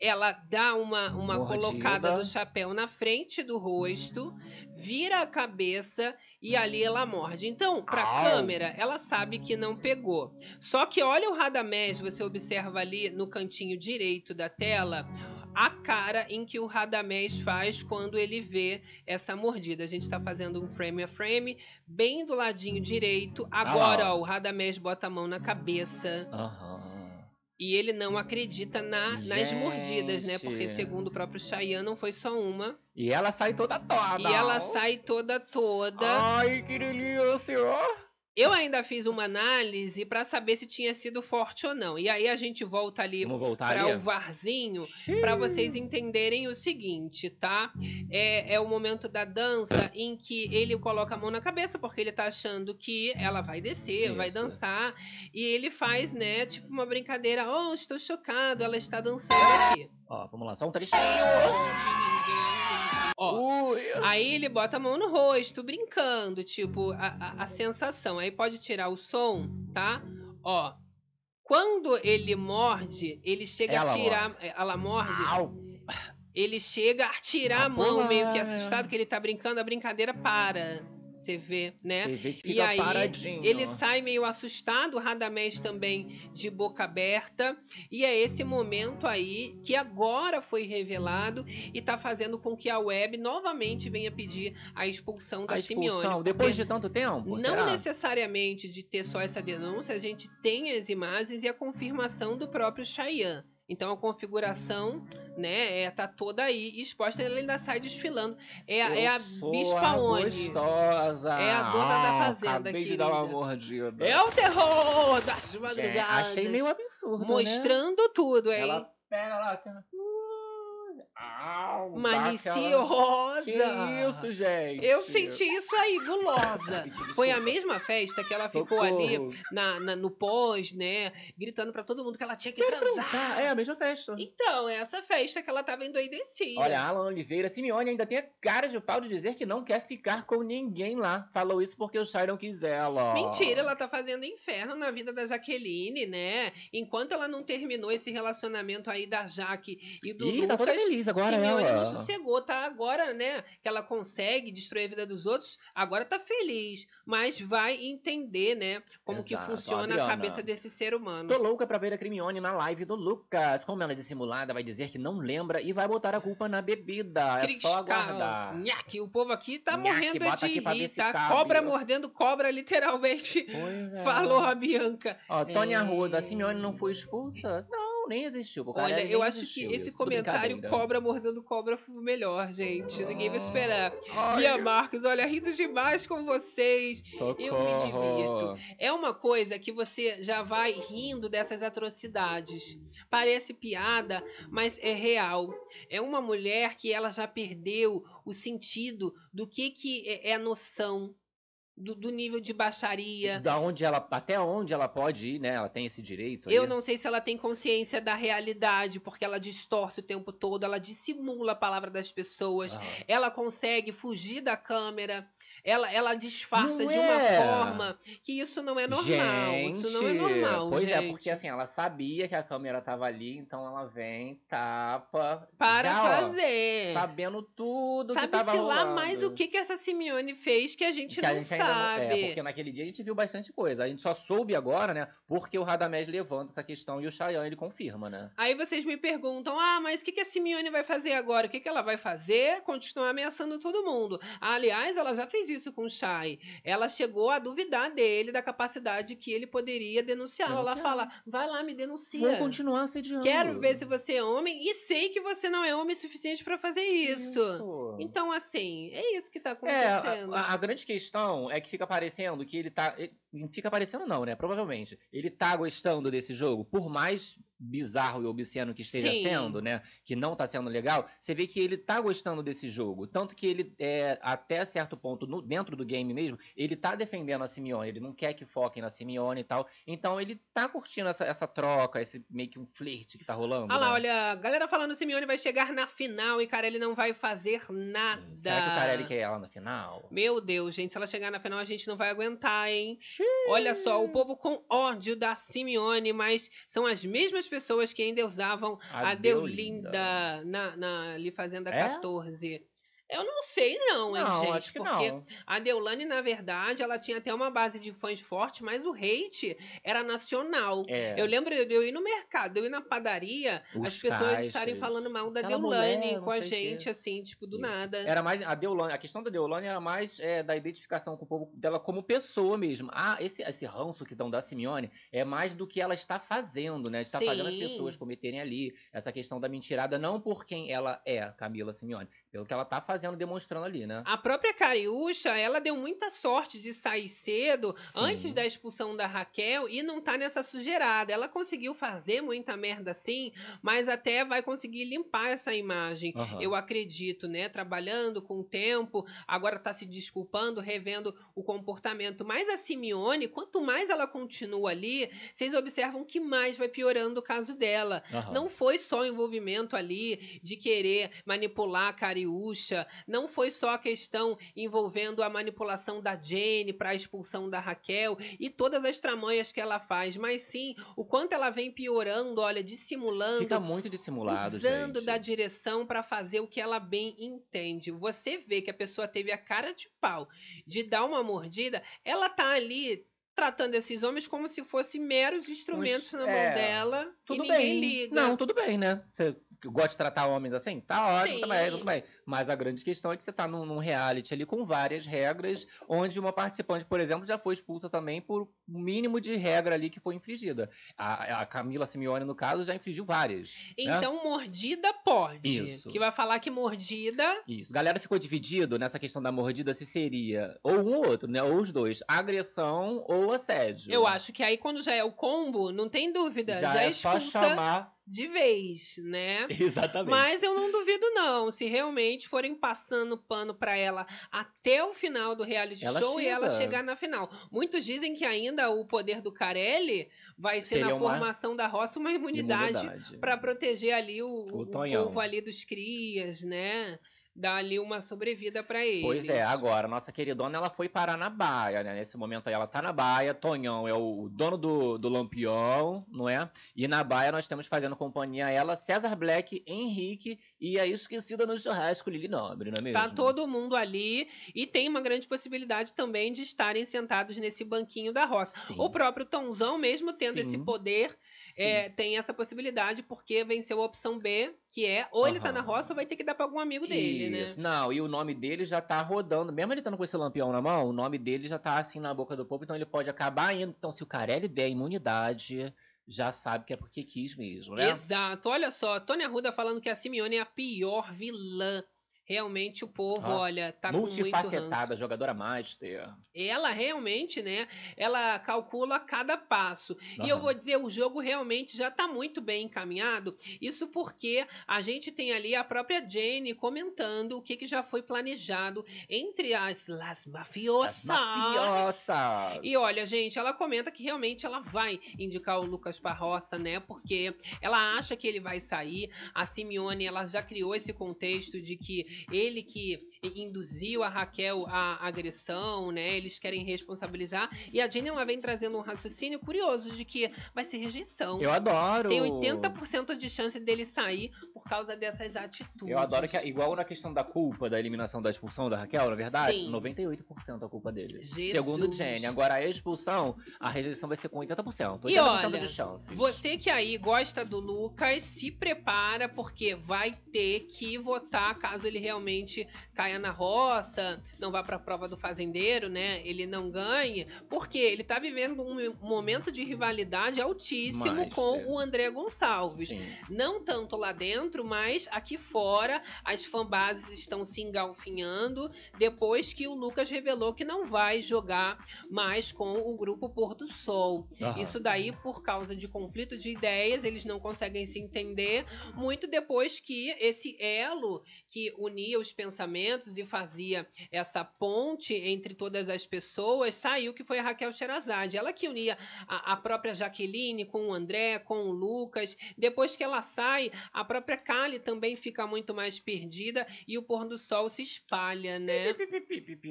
ela dá uma, uma Mordida. colocada do chapéu na frente do rosto, vira a cabeça e ali ela morde. Então, pra Au. câmera, ela sabe que não pegou. Só que olha o Radamés, você observa ali no cantinho direito da tela a cara em que o Radamés faz quando ele vê essa mordida. A gente tá fazendo um frame a frame, bem do ladinho direito. Agora, lá, ó. o Radamés bota a mão na cabeça. Aham. E ele não acredita na, nas mordidas, né? Porque, segundo o próprio Cheyenne, não foi só uma. E ela sai toda toda. E ela sai toda, toda. Ai, que delícia! Eu ainda fiz uma análise pra saber se tinha sido forte ou não. E aí a gente volta ali para o varzinho para vocês entenderem o seguinte, tá? É, é o momento da dança em que ele coloca a mão na cabeça porque ele tá achando que ela vai descer, vai Isso. dançar e ele faz, né, tipo uma brincadeira. Oh, estou chocado, ela está dançando aqui. Ó, vamos lá, só um trechinho. Ó, Ui. Aí ele bota a mão no rosto, brincando, tipo, a, a, a sensação. Aí pode tirar o som, tá? Ó. Quando ele morde, ele chega Ela a tirar. Ela morde. Au. Ele chega a tirar Ah, a mão, meio que assustado, que ele tá brincando, a brincadeira para. Você vê, né? Você vê que E fica aí, paradinho. ele sai meio assustado, o Radamés também de boca aberta. E é esse momento aí que agora foi revelado e tá fazendo com que a web novamente venha pedir a expulsão da A expulsão, Simeone. depois de tanto tempo? Não será? necessariamente de ter só essa denúncia, a gente tem as imagens e a confirmação do próprio Cheyenne. Então a configuração, né, é, tá toda aí exposta, ela ainda sai desfilando. É, a- é a Bispa Oni. gostosa. É a dona da Ah, fazenda, Acabei de dar uma mordida. É o terror das madrugadas. achei meio absurdo, né? Mostrando tudo, hein? Ela pega lá... aquela- Au, Maliciosa. aquela- Que isso, gente? Eu senti isso aí, gulosa. Foi a mesma festa que ela ficou ali Socorro. na, na- no pós, né? Gritando pra todo mundo que ela tinha que transar. transar. É a mesma festa. Então, é essa festa que ela tava endoidecida. Olha, Alan Oliveira, Simeone ainda tem a cara de pau de dizer que não quer ficar com ninguém lá. Falou isso porque o não quis ela. Mentira, ela tá fazendo inferno na vida da Jaqueline, né? Enquanto ela não terminou esse relacionamento aí da Jaque e do Ih, Lucas, tá toda feliz agora Simeone ela. não sossegou, tá agora, né? Que ela consegue destruir a vida dos outros, agora tá feliz. Mas vai entender, né? Como que Exato, funciona a Adriana. cabeça desse ser humano. Tô louca pra ver a Crimione na live do Lucas. Como ela é dissimulada, vai dizer que não lembra e vai botar a culpa na bebida. É só aguardar. Nhaque, o povo aqui tá Nhaque, morrendo de rir, tá? Cobra mordendo cobra, literalmente. Pois é. Falou a Bianca. Ó, Tônia É. Arruda, a Simeone não foi expulsa? Não, nem existiu. Olha, nem eu acho existiu, que esse isso, comentário cobra mordendo cobra foi o melhor, gente. Ninguém vai esperar. Ai, Bia Marcos, olha, rindo demais com vocês. Eu me Socorro. divirto. É uma coisa que você já vai rindo dessas atrocidades. Parece piada, mas é real. É uma mulher que ela já perdeu o sentido do que, que é é a noção do, do nível de baixaria. Da onde ela, até onde ela pode ir, né? Ela tem esse direito. Eu aí. não sei se ela tem consciência da realidade, porque ela distorce o tempo todo, ela dissimula a palavra das pessoas, Ah. ela consegue fugir da câmera, ela, ela disfarça Não de uma é. forma que isso não é normal. isso não é Gente, normal, Pois gente. é, porque assim, ela sabia que a câmera tava ali, então ela vem, tapa. Para já, ó, fazer. sabendo tudo Sabe-se lá mais o que, que essa Simeone fez que a gente Que a não gente ainda não- sabe. é, porque naquele dia a gente viu bastante coisa. A gente só soube agora, né? Porque o Radamés levanta essa questão e o Chayanne ele confirma, né? Aí vocês me perguntam, ah, mas o que, que a Simeone vai fazer agora? O que, que ela vai fazer? Continuar ameaçando todo mundo. Aliás, ela já fez isso com o Chay. Ela chegou a duvidar dele, da capacidade que ele poderia denunciá-la. Ela fala, vai lá, me denuncia. Vou continuar assediando. Quero ver se você é homem e sei que você não é homem suficiente pra fazer isso. Isso. Então, assim, é isso que tá É, acontecendo. a, a- a grande questão é que fica parecendo que ele tá. ele- Fica parecendo não, né? Provavelmente. Ele tá gostando desse jogo, por mais bizarro e obsceno que esteja Sim. sendo, né? Que não tá sendo legal, você vê que ele tá gostando desse jogo. Tanto que ele, é, até certo ponto, no- dentro do game mesmo, ele tá defendendo a Simeone, ele não quer que foquem na Simeone e tal. Então ele tá curtindo essa, essa troca, esse meio que um flerte que tá rolando. Olha lá, né? olha, a galera falando Simeone vai chegar na final e, cara, ele não vai fazer nada. Será que o Carelli quer ela na final? Meu Deus, gente, se ela chegar na final a gente não vai aguentar, hein? Olha só, o povo com ódio da Simeone, mas são as mesmas pessoas que ainda usavam A a, Deolinda. Deolinda na, na ali Fazenda É? 14. Eu não sei não, hein, Não, gente, acho que porque não. a Deolane, na verdade, ela tinha até uma base de fãs forte, mas o hate era nacional. É. Eu lembro de eu ir no mercado, eu ir na padaria, Os as pessoas caixas. estarem falando mal da Aquela Deolane mulher, com a gente, assim, tipo, do Isso. nada. Era mais a Deolane, a questão da Deolane era mais é, da identificação com o povo dela como pessoa mesmo. Ah, esse, esse ranço que dão da Simeone é mais do que ela está fazendo, né? Está fazendo as Sim. pessoas cometerem ali essa questão da mentirada, não por quem ela é, Camila Simeone, pelo que ela tá fazendo, demonstrando ali, né? A própria Cariúcha, ela deu muita sorte de sair cedo, Sim. antes da expulsão da Raquel, e não tá nessa sujeirada. Ela conseguiu fazer muita merda sim, mas até vai conseguir limpar essa imagem. Aham. Eu acredito, né? Trabalhando com o tempo, agora tá se desculpando, revendo o comportamento. Mas a Simeone, quanto mais ela continua ali, vocês observam que mais vai piorando o caso dela. Aham. Não foi só o envolvimento ali de querer manipular a Cariúcha, não foi só a questão envolvendo a manipulação da Jenny para a expulsão da Raquel e todas as tramanhas que ela faz, mas sim o quanto ela vem piorando, olha, dissimulando, Fica muito dissimulado, usando gente. da direção para fazer o que ela bem entende. Você vê que a pessoa teve a cara de pau de dar uma mordida, ela tá ali tratando esses homens como se fossem meros instrumentos na mão é, dela Tudo e ninguém bem. liga. Não, tudo bem, né? Você gosta de tratar homens assim? Tá ótimo, Sim. também, tudo bem. Mas a grande questão é que você tá num, num reality ali com várias regras, onde uma participante, por exemplo, já foi expulsa também por um mínimo de regra ali que foi infligida. A, a Camila Simeone, no caso, já infligiu várias. né? Então, mordida pode. Isso. Que vai falar que mordida. Isso. Galera ficou dividido nessa questão da mordida se seria ou um ou outro, né? Ou os dois. Agressão ou assédio. Eu acho que aí, quando já é o combo, não tem dúvida. Já, Já, é só expulsa chamar. De vez, né? Exatamente. Mas eu não duvido, não. Se realmente forem passando pano pra ela até o final do reality Ela show e ela chega. chegar na final. Muitos dizem que ainda o poder do Carelli vai ser Seria na uma formação da roça uma imunidade, Imunidade. pra proteger ali o, O o povo ali dos crias, né? Dar ali uma sobrevida pra eles. Pois é, agora, nossa queridona, ela foi parar na baia, né? Nesse momento aí, ela tá na baia. Tonhão é o dono do, do Lampião, não é? E na baia nós temos fazendo companhia a ela César Black, Henrique e a esquecida no churrasco Lili Nobre, não é mesmo? Tá todo mundo ali e tem uma grande possibilidade também de estarem sentados nesse banquinho da roça. Sim. O próprio Tonzão, mesmo tendo Sim. esse poder. É, tem essa possibilidade porque venceu a opção B, que é ou ele tá na roça ou vai ter que dar pra algum amigo dele, né? Isso. Não, e o nome dele já tá rodando. Mesmo ele estando com esse lampião na mão, o nome dele já tá assim na boca do povo, então ele pode acabar indo. Então, se o Carelli der imunidade, já sabe que é porque quis mesmo, né? Exato. Olha só, Tônia Arruda falando que a Simeone é a pior vilã. Realmente o povo, Ah, olha, tá com muito. Multifacetada, jogadora master. Ela realmente, né? Ela calcula cada passo. E eu vou dizer, o jogo realmente já tá muito bem encaminhado. Isso porque a gente tem ali a própria Jane comentando o que, que já foi planejado entre as las mafiosas. Mafiosa! E olha, gente, ela comenta que realmente ela vai indicar o Lucas Parroça, né? Porque ela acha que ele vai sair. A Simeone, ela já criou esse contexto de que ele que induziu a Raquel à agressão, né? Eles querem responsabilizar. E a Jenny, ela vem trazendo um raciocínio curioso de que vai ser rejeição. Eu adoro. Tem 80% de chance dele sair por causa dessas atitudes. Eu adoro que, igual na questão da culpa, da eliminação da expulsão da Raquel, na verdade, Sim. 98% a culpa dele. Jesus. Segundo Jenny. Agora, a expulsão, a rejeição vai ser com 80%. 80% E olha, de chances. Você que aí gosta do Lucas, se prepara, porque vai ter que votar caso ele realmente caia na roça, não vá para a prova do fazendeiro, né? Ele não ganhe, porque ele tá vivendo um momento de rivalidade altíssimo Mas, com é. o André Gonçalves. Sim. Não tanto lá dentro, mas aqui fora as fanbases estão se engalfinhando depois que o Lucas revelou que não vai jogar mais com o grupo Pôr do Sol. Aham. Isso daí por causa de conflito de ideias, eles não conseguem se entender, muito depois que esse elo que unia os pensamentos e fazia essa ponte entre todas as pessoas, saiu que foi a Raquel Sherazade. Ela que unia a, a própria Jaqueline com o André, com o Lucas. Depois que ela sai, a própria Kali também fica muito mais perdida e o pôr do sol se espalha, né?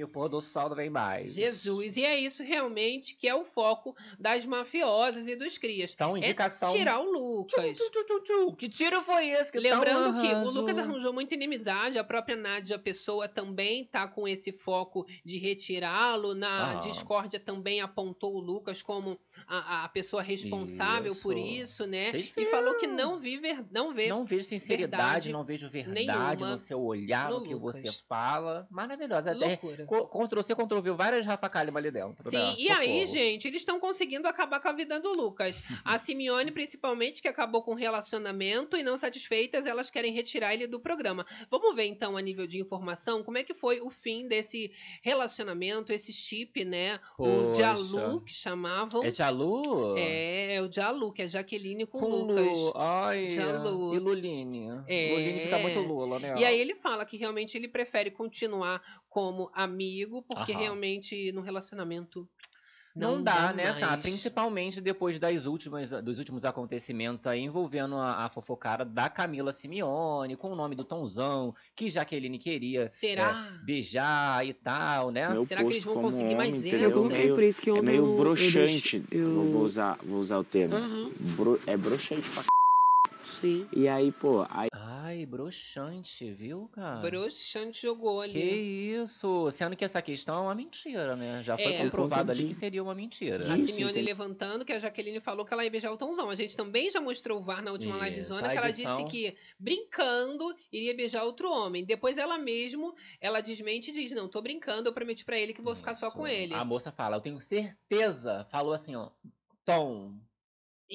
O pôr do sol não vem mais. Jesus. E é isso realmente que é o foco das mafiosas e dos crias. Então, indicação. É tirar o Lucas. Tchu, tchu, tchu, tchu. Que tiro foi esse que Lembrando que o? Lucas arranjou muita inimizade, a própria Nádia Pessoa também tá com esse foco de retirá-lo. Na Ah. discórdia também apontou o Lucas como a, a pessoa responsável por Isso. isso, né? E falou que não vê, ver- não vê Não vejo sinceridade, não vejo verdade no seu olhar, no no que Lucas. você fala. Maravilhosa. Até loucura. co- Ctrl C, Ctrl V, várias Rafa Kalimann ali dentro. Sim, né? e aí, Socorro. gente, eles estão conseguindo acabar com a vida do Lucas. A Simeone, principalmente, que acabou com o relacionamento e não satisfeitas, elas querem retirar ele do programa. Vamos ver, então, a nível de informação, como é que foi o fim desse relacionamento, esse chip, né? O Poxa. Jalu, que chamavam. É Jalu? É, é o Jalu, que é Jaqueline com, Com Lucas. Lu. Ai, Jalu. E Luline. É. Luline fica muito Lula, né? E aí ele fala que realmente ele prefere continuar como amigo, porque Aham. realmente no relacionamento Não, dá, né, cara? mais. Principalmente depois das últimas, dos últimos acontecimentos aí envolvendo a, a fofocada da Camila Simeone, com o nome do Tonzão, que Jaqueline queria Será? é, beijar e tal, né? Meu Será que eles vão conseguir mais homem, essa? Eu entendeu? coloquei Meio- por isso que É ontem meio eu- eu broxante. deixei- eu- Vou, usar, vou usar o termo. Aham. Bro- é broxante pra c... Sim. E aí, pô, aí Ai, broxante, viu, cara? Broxante jogou ali. Que isso? Sendo que essa questão é uma mentira, né? Já foi É. comprovado ali que seria uma mentira. A Isso, Simeone levantando que a Jaqueline falou que ela ia beijar o Tonzão. A gente também já mostrou o VAR na última Isso, livezona a que ela edição. disse que, brincando, iria beijar outro homem. Depois ela mesmo, ela desmente e diz, não, tô brincando, eu prometi pra ele que vou ficar só Isso. com ele. A moça fala, eu tenho certeza. Falou assim, ó. Tom.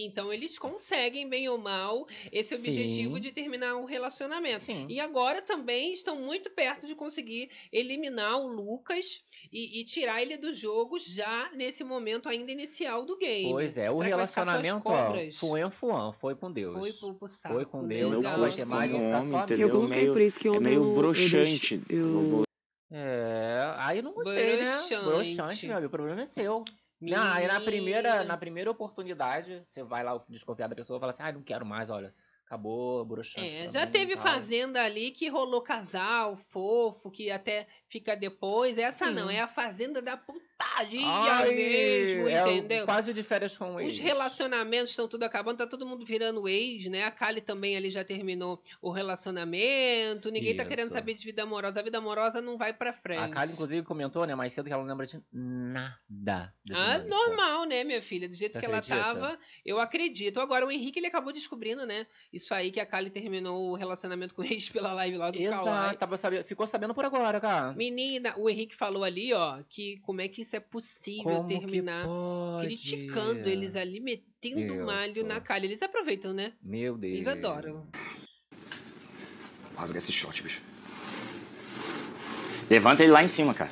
Então eles conseguem, bem ou mal, esse Sim. objetivo de terminar o relacionamento. Sim. E agora também estão muito perto de conseguir eliminar o Lucas e, e tirar ele do jogo já nesse momento ainda inicial do game. Pois é, o Será as relacionamento, ó, um fuan, foi com Deus. Foi pro, pro saco. Foi com né? Deus, meu não vai ter mais, ficar homem, só entendeu? Eu coloquei meio- por isso que é ontem meio eu- eu broxante. eu- vou- É, aí não gostei, Broxante. né? Broxante, meu amigo, o problema é seu. Não, aí na primeira, na primeira oportunidade, você vai lá desconfiar da pessoa e fala assim, ah, não quero mais, olha, acabou, broxante. É, já teve fazenda ali que rolou casal, fofo, que até fica depois. Essa Sim. não, é a fazenda da putaria Ai, mesmo, é entendeu? quase de férias com o Os ex. relacionamentos estão tudo acabando, tá todo mundo virando ex, né? A Kali também ali já terminou o relacionamento, ninguém tá querendo Isso. saber de vida amorosa. A vida amorosa não vai pra frente. A Kali, inclusive, comentou, né, mais cedo que ela não lembra de nada. da Ah, normal, né, minha filha? Do jeito Você que ela acredita? tava, eu acredito. Agora, o Henrique, ele acabou descobrindo, né? Isso aí que a Kali terminou o relacionamento com o ex pela live lá do. Exato, tava sabendo, ficou sabendo por agora, cara. Menina, o Henrique falou ali, ó, que como é que isso é possível Como terminar que pode? criticando eles ali, metendo Isso. malho na Kali. Eles aproveitam, né? Meu Deus. Eles adoram. Rasga esse short, bicho. Levanta ele lá em cima, cara.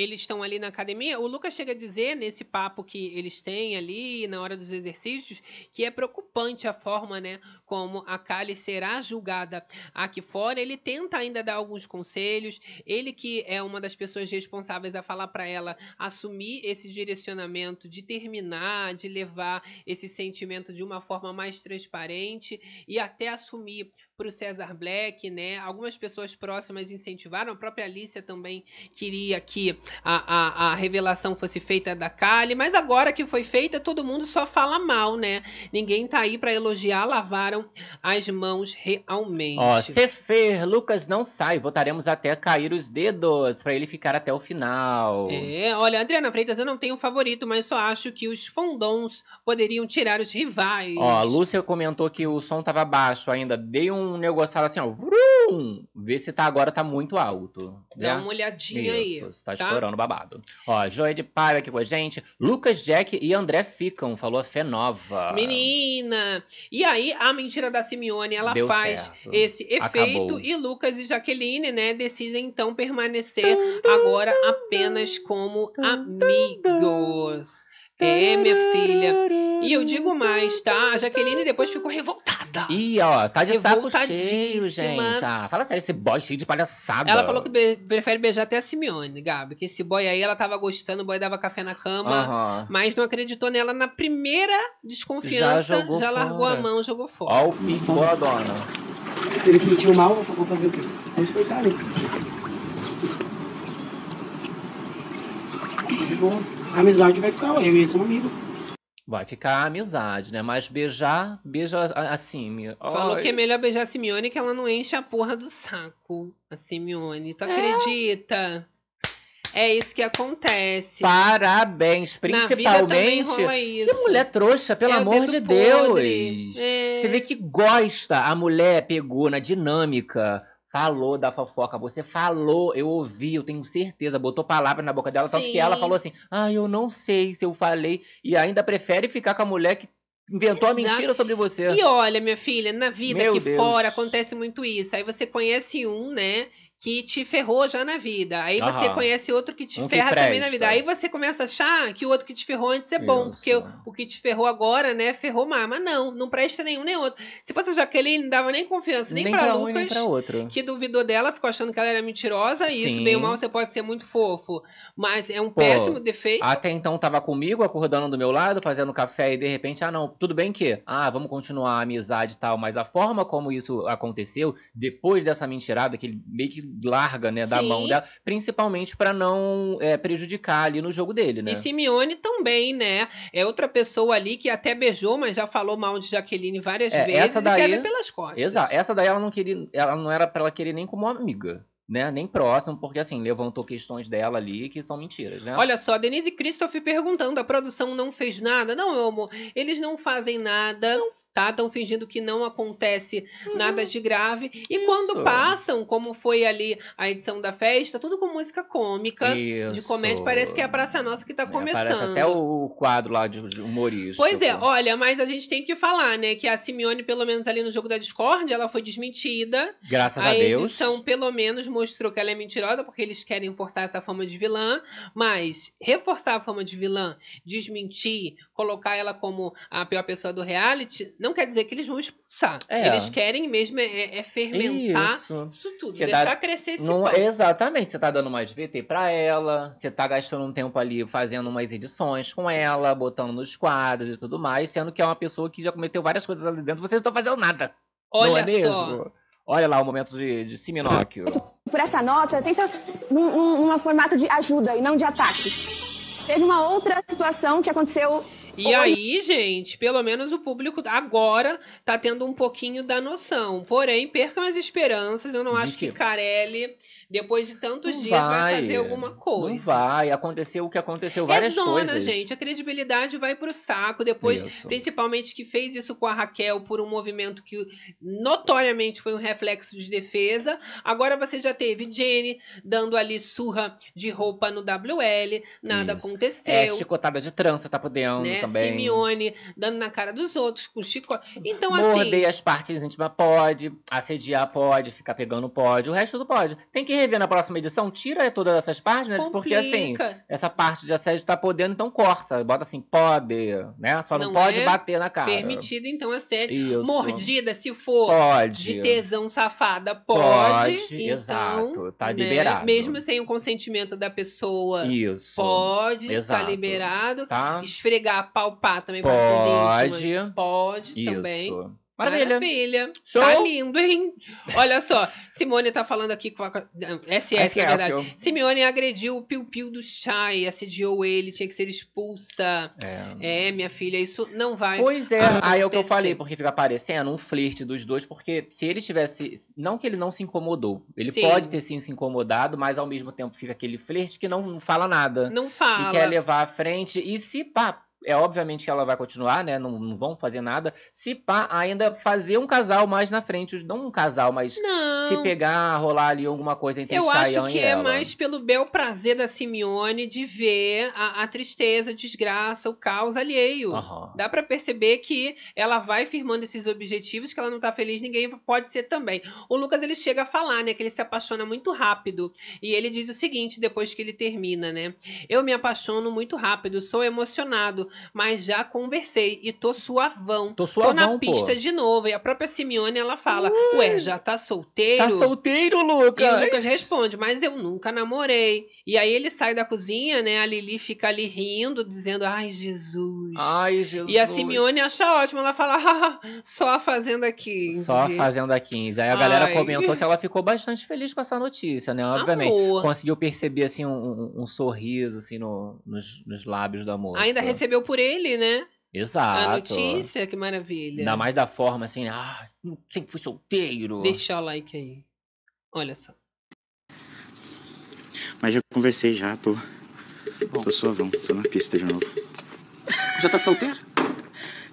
Eles estão ali na academia. O Lucas chega a dizer, nesse papo que eles têm ali, na hora dos exercícios, que é preocupante a forma, né, como a Kali será julgada aqui fora. Ele tenta ainda dar alguns conselhos. Ele que é uma das pessoas responsáveis a falar para ela assumir esse direcionamento de terminar, de levar esse sentimento de uma forma mais transparente e até assumir pro César Black, né? Algumas pessoas próximas incentivaram, a própria Alicia também queria que a, a, a revelação fosse feita da Kali, mas agora que foi feita, todo mundo só fala mal, né? Ninguém tá aí pra elogiar, lavaram as mãos realmente. Ó, se Fer, Lucas não sai, votaremos até cair os dedos pra ele ficar até o final. É, olha, Adriana Freitas, eu não tenho favorito, mas só acho que os fondons poderiam tirar os rivais. Ó, a Lúcia comentou que o som tava baixo ainda. Dei um negociado assim, ó. Vrum! Vê se tá agora tá muito alto. Dá né? uma olhadinha aí. Isso, tá, tá? estourando babado. Ó, Joia de Paiva aqui com a gente. Lucas, Jack e André ficam, falou a Fé Nova. Menina! E aí, a mentira da Simeone, ela Deu faz certo. esse efeito Acabou. e Lucas e Jaqueline, né, decidem então permanecer agora apenas como amigos. É, minha filha. E eu digo mais, tá? A Jaqueline depois ficou revoltada. Ih, ó, tá de saco cheio, gente. Ah, fala sério, esse boy cheio de palhaçada. Ela falou que be- prefere beijar até a Simeone, Gabi. Que esse boy aí, ela tava gostando, o boy dava café na cama. Aham. Mas não acreditou nela na primeira desconfiança, Já já, largou a mão, jogou fora. Ó o pique, boa dona. Se ele se sentiu mal, eu vou fazer o quê? Respeitar ele. De boa. A amizade vai ficar, eu e ele somos amigos. Vai ficar amizade, né? Mas beijar, beija a- assim. me- Falou Ai. que é melhor beijar a Simeone que ela não enche a porra do saco. A Simeone. Tu acredita? É isso que acontece. Parabéns, Na vida também principalmente. Que mulher trouxa, pelo É amor de podre. Deus. É. Você vê que gosta. A mulher pegou na dinâmica. Falou da fofoca, você falou, eu ouvi, eu tenho certeza, botou palavra na boca dela, tanto que ela Sim. falou assim: ah, eu não sei se eu falei, e ainda prefere ficar com a mulher que inventou a Exato. mentira sobre você. E olha, minha filha, na vida Meu aqui Deus. fora acontece muito isso. Aí você conhece um, né? Que te ferrou já na vida. Aí você Aham. conhece outro que te Um que ferra também na vida. Aí você começa a achar que o outro que te ferrou antes é bom. Isso. Porque o, o que te ferrou agora, né, ferrou mais. Mas não, não presta nenhum nem outro. Se fosse a Jaqueline, não dava nem confiança, nem, nem pra pra um Lucas. e nem pra outro. Que duvidou dela, ficou achando que ela era mentirosa. E isso, bem ou mal, você pode ser muito fofo. Mas é um Pô, péssimo defeito. Até então tava comigo, acordando do meu lado, fazendo café e de repente, ah não, tudo bem que, ah, vamos continuar a amizade e tal, mas a forma como isso aconteceu, depois dessa mentirada, que ele meio que larga, né, da Sim. mão dela, principalmente pra não é, prejudicar ali no jogo dele, né? E Simeone também, né? É outra pessoa ali que até beijou, mas já falou mal de Jaqueline várias É, vezes essa daí- e quer pelas costas. Exato, essa daí ela não queria, ela não era pra ela querer nem como amiga, né, nem próximo, porque assim, levantou questões dela ali que são mentiras, né? Olha só, Denise Christoph perguntando: a produção não fez nada? Não, meu amor, eles não fazem nada. Tá? Estão fingindo que não acontece nada de grave. E quando Isso. passam, como foi ali a edição da festa, tudo com música cômica, de Isso. comédia, parece que é a Praça Nossa que tá É, começando. Até o quadro lá de de humorístico. Pois é, olha, mas a gente tem que falar, né, que a Simeone, pelo menos ali no jogo da Discord, ela foi desmentida. Graças a a Deus. edição, pelo menos, mostrou que ela é mentirosa, porque eles querem forçar essa fama de vilã. Mas reforçar a fama de vilã, desmentir, colocar ela como a pior pessoa do reality, não quer dizer que eles vão expulsar. É. Eles querem mesmo é, é fermentar Isso. isso, tudo, Você deixar dá- crescer esse Não- pão. exatamente, você tá dando mais VT pra ela, você tá gastando um tempo ali fazendo umas edições com ela, botando nos quadros e tudo mais, sendo que é uma pessoa que já cometeu várias coisas ali dentro, vocês não estão fazendo nada. não Olha é mesmo? só. Olha lá o momento de, de Siminóquio. Por essa nota, tenta num, num, num formato de ajuda e não de ataque. Teve uma outra situação que aconteceu. E aí, gente, pelo menos o público agora tá tendo um pouquinho da noção. Porém, percam as esperanças. Eu não De acho que quê? Carelli, depois de tantos Não dias, vai. fazer alguma coisa. Não vai, aconteceu o que aconteceu, É várias zona, coisas. gente. A credibilidade vai pro saco. Depois, Isso. principalmente que fez isso com a Raquel por um movimento que notoriamente foi um reflexo de defesa. Agora você já teve Jenny dando ali surra de roupa no WL, nada Isso. aconteceu. É, chicotada de trança tá podendo né? também. Simeone dando na cara dos outros com chicote. Então, Morder assim. as partes íntimas pode, assediar pode, ficar pegando pode, o resto tudo pode. Tem que rever na próxima edição, tira todas essas páginas, porque assim, Complica. essa parte de assédio tá podendo, então corta. Bota assim, pode, né? Só não, Não pode é bater na cara. Permitido, então, assédio. Isso. Mordida, se for Pode. de tesão safada, pode. Pode, então, exato, tá né, liberado. Mesmo sem o consentimento da pessoa. Isso. Pode, tá Exato. liberado. Tá? Esfregar, palpar também Pode. partes íntimas. Pode Isso. também. Maravilha. Maravilha. Show. Tá lindo, hein? Olha só, Simone tá falando aqui com a SS, na verdade. SS. Simeone agrediu o piu-piu do Chay, assediou ele, tinha que ser expulsa. É, minha filha, isso não vai Pois é, aí é o que eu acontecer. falei, porque fica parecendo um flerte dos dois, porque se ele tivesse. Não que ele não se incomodou. Ele Sim. pode ter sim se incomodado, mas ao mesmo tempo fica aquele flerte que não, não fala nada. Não fala. E quer levar à frente. E se pá. É obviamente que ela vai continuar, né? Não, não vão fazer nada. Se pá, ainda fazer um casal mais na frente. Não um casal, mas Não. se pegar, rolar ali alguma coisa entre Eu acho que é mais pelo bel prazer da Simeone de ver a, a tristeza, a desgraça, o caos alheio. Aham. Dá pra perceber que ela vai firmando esses objetivos, que ela não tá feliz, ninguém pode ser também. O Lucas ele chega a falar, né, que ele se apaixona muito rápido. E ele diz o seguinte depois que ele termina, né? Eu me apaixono muito rápido, sou emocionado, mas já conversei e tô suavão. Tô Tô suavão, na pô. pista de novo. E a própria Simeone ela fala: "Ué, já tá solteiro?" Tá solteiro, Lucas? E o Lucas responde, mas eu nunca namorei. E aí ele sai da cozinha, né? A Lili fica ali rindo, dizendo, ai, Jesus. Ai, Jesus. E a Simeone acha ótimo. Ela fala, ah, só a Fazenda 15. Só fazendo a 15. Aí a galera Ai. comentou que ela ficou bastante feliz com essa notícia, né? Obviamente. Amor. Conseguiu perceber, assim, um, um- um sorriso, assim, no- nos, nos lábios da moça. Ainda recebeu por ele, né? Exato. A notícia, que maravilha. Ainda mais da forma, assim, ah, sempre fui solteiro. Deixa o like aí. Olha só. Mas já conversei já, tô. Tô suavão, tô na pista de novo. Já tá solteiro?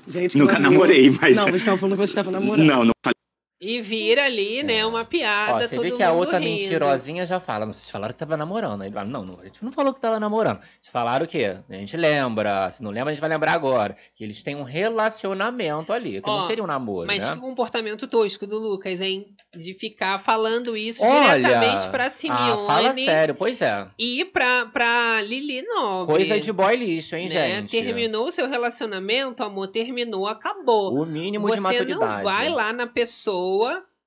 Gente, Nunca namorei, mas- Não, você tava falando que você tava namorando. Não, não falei. E vira ali, né, uma Ó, piada, você todo vê que a outra rindo. mentirosinha já fala. Vocês falaram que tava namorando. Aí ele fala, não, não, a gente não falou que tava namorando. Eles falaram o quê? A gente lembra. Se não lembra, a gente vai lembrar agora. Que eles têm um relacionamento ali. Que Ó, não seria um namoro, Mas né? que comportamento tosco do Lucas, hein? De ficar falando isso Olha, diretamente pra Simeone. Ah, fala sério, pois é. E pra, pra Lili Nobre. Coisa de boy lixo, hein, né? gente? Terminou o seu relacionamento, amor, terminou, acabou. O mínimo Você de maturidade. não vai lá na pessoa,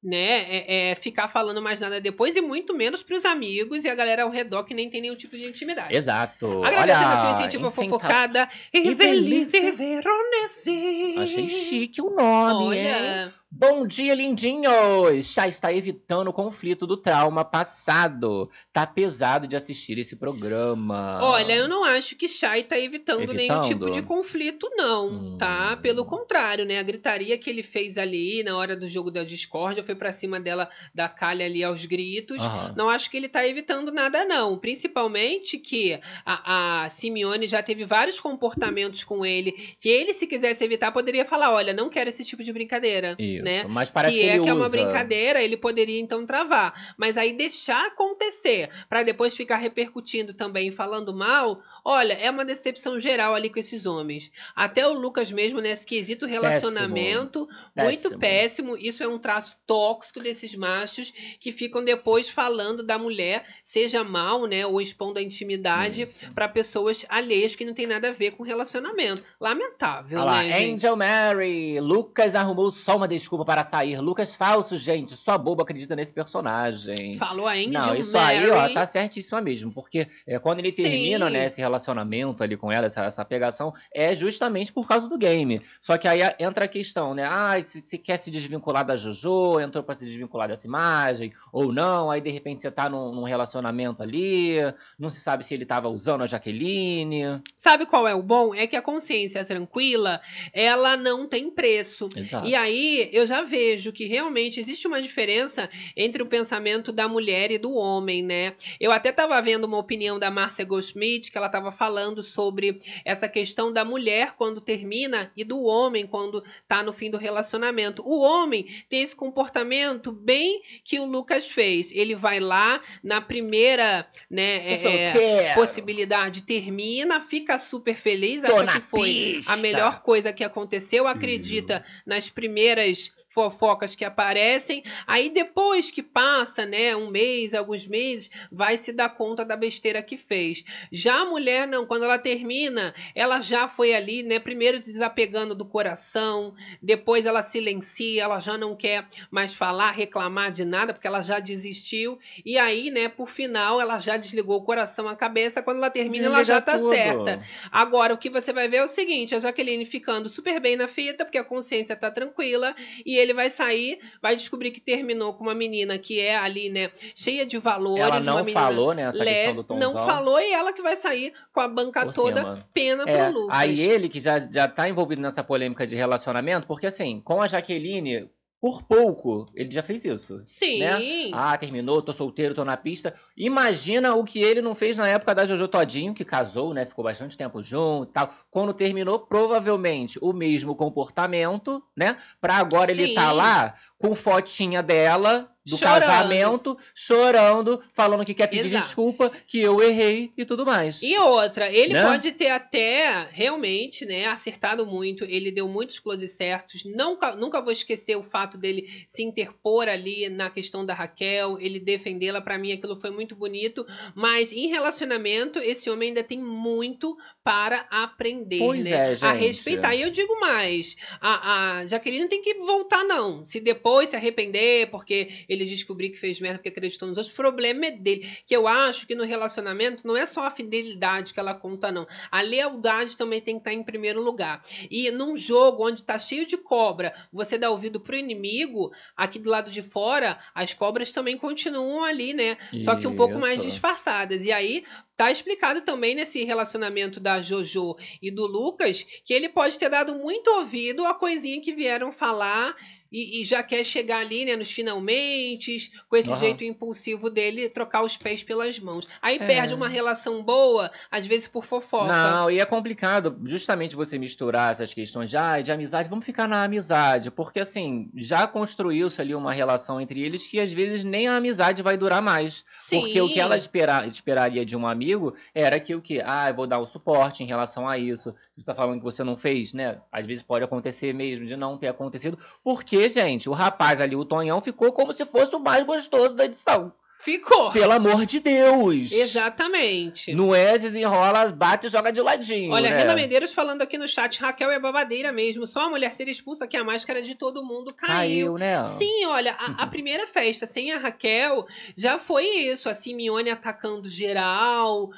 né, é, é, ficar falando mais nada depois, e muito menos pros amigos e a galera ao redor que nem tem nenhum tipo de intimidade. Exato. Agradecendo aqui o incentivo incenta- fofocada Evelise Veronese. Achei chique o nome, Olha. hein? Bom dia, lindinhos! Chá está evitando o conflito do trauma passado. Tá pesado de assistir esse programa. Olha, eu não acho que Shai tá evitando, nenhum Evitando? tipo de conflito, não, Hum. tá? Pelo contrário, né? A gritaria que ele fez ali na hora do jogo da discórdia foi pra cima dela, da calha ali aos gritos. Aham. Não acho que ele tá evitando nada, não. Principalmente que a, a Simeone já teve vários comportamentos com ele que ele, se quisesse evitar, poderia falar: olha, não quero esse tipo de brincadeira. Isso, né? mas parece se que é que é uma usa. brincadeira, ele poderia então travar. Mas aí deixar acontecer pra depois ficar repercutindo também e falando mal, olha, é uma decepção geral ali com esses homens. Até o Lucas mesmo, nesse quesito relacionamento, muito Péssimo. péssimo. Isso é um traço tóxico desses machos que ficam depois falando da mulher, seja mal, né, ou expondo a intimidade pra pessoas alheias que não tem nada a ver com relacionamento. Lamentável, Olha lá, né, gente? Angel Mary. Lucas arrumou só uma desculpa para sair. Lucas falso, gente. Só bobo acredita nesse personagem. Falou a Angel Não, isso Mary. aí, ó, tá certíssima mesmo. Porque é, quando ele Sim. termina, né, esse relacionamento ali com ela, essa, essa pegação, é justamente por causa do game. Só que aí entra a questão, né? Ah, se, se quer se desvincular da Jojo, entrou pra se desvincular dessa imagem, ou não, aí de repente você tá num, num relacionamento ali, não se sabe se ele tava usando a Jaqueline. Sabe qual é o bom? É que a consciência tranquila, ela não tem preço. Exato. E aí eu já vejo que realmente existe uma diferença entre o pensamento da mulher e do homem, né? Eu até estava vendo uma opinião da Márcia Goldsmith, que ela estava falando sobre essa questão da mulher quando termina e do homem quando tá no fim do relacionamento. O homem tem esse comportamento bem que o Lucas fez. Ele vai lá na primeira, né, é, é, Solteiro. possibilidade, termina, fica super feliz, Tô acha que foi pista. a melhor coisa que aconteceu, acredita nas primeiras fofocas que aparecem, aí depois que passa, né, um mês, alguns meses, vai se dar conta da besteira que fez. Já a mulher não, quando ela termina, ela já foi ali, né, primeiro desapegando do coração, depois ela silencia, ela já não quer mais falar, reclamar de nada, porque ela já desistiu, e aí, né, por final, ela já desligou o coração, a cabeça, quando ela termina, ela já tá tudo. certa. Agora, o que você vai ver é o seguinte: a Jaqueline ficando super bem na fita, porque a consciência tá tranquila, e ele vai sair, vai descobrir que terminou com uma menina que é ali, né, cheia de valores, Ela não uma menina falou, né, essa questão leve, do não falou e ela que vai sair com a banca Por toda, cima. pena É, pro Lucas. aí ele que já, já tá envolvido nessa polêmica de relacionamento, porque assim, com a Jaqueline, por pouco, ele já fez isso. Sim. né? Ah, terminou, tô solteiro, tô na pista. Imagina o que ele não fez na época da Jojo Todinho, que casou, né? Ficou bastante tempo junto e tal. Quando terminou, provavelmente o mesmo comportamento, né? Pra agora ele Sim. tá lá com fotinha dela. Do Chorando. casamento, chorando, falando que quer pedir Exato. desculpa, que eu errei e tudo mais. E outra, ele Né? pode ter até realmente, né, acertado muito. Ele deu muitos close certos. Nunca, nunca vou esquecer o fato dele se interpor ali na questão da Raquel, ele defendê-la. Pra mim, aquilo foi muito bonito. Mas em relacionamento, esse homem ainda tem muito para aprender, Pois né? é, a gente. respeitar. E eu digo mais: a, a Jaqueline tem que voltar, não. Se depois se arrepender, porque ele descobrir que fez merda porque acreditou nos outros, o problema é dele. Que eu acho que no relacionamento não é só a fidelidade que ela conta, não. A lealdade também tem que estar em primeiro lugar. E num jogo onde tá cheio de cobra, você dá ouvido pro inimigo, aqui do lado de fora, as cobras também continuam ali, né? Só que um pouco mais disfarçadas. E aí. Tá explicado também nesse relacionamento da Jojo e do Lucas que ele pode ter dado muito ouvido a coisinha que vieram falar e, e já quer chegar ali, né, nos finalmente, com esse Aham. jeito impulsivo dele, trocar os pés pelas mãos. Aí É. perde uma relação boa, às vezes por fofoca. Não, e é complicado justamente você misturar essas questões de, ah, de amizade. Vamos ficar na amizade, porque assim, já construiu-se ali uma relação entre eles que às vezes nem a amizade vai durar mais. Porque o que Sim. ela espera, esperaria de um amigo era que o que? Ah, eu vou dar o suporte em relação a isso. Você tá falando que você não fez, né? Às vezes pode acontecer mesmo de não ter acontecido. Porque, gente, o rapaz ali, o Tonhão, ficou como se fosse o mais gostoso da edição. Ficou. Pelo amor de Deus. Exatamente. Não é desenrola, bate e joga de ladinho. Olha, né? Renan Medeiros falando aqui no chat, Raquel é babadeira mesmo. Só a mulher ser expulsa que a máscara de todo mundo caiu. Caiu, né? Sim, olha, a, a primeira festa sem a Raquel já foi isso. A Simeone atacando geral,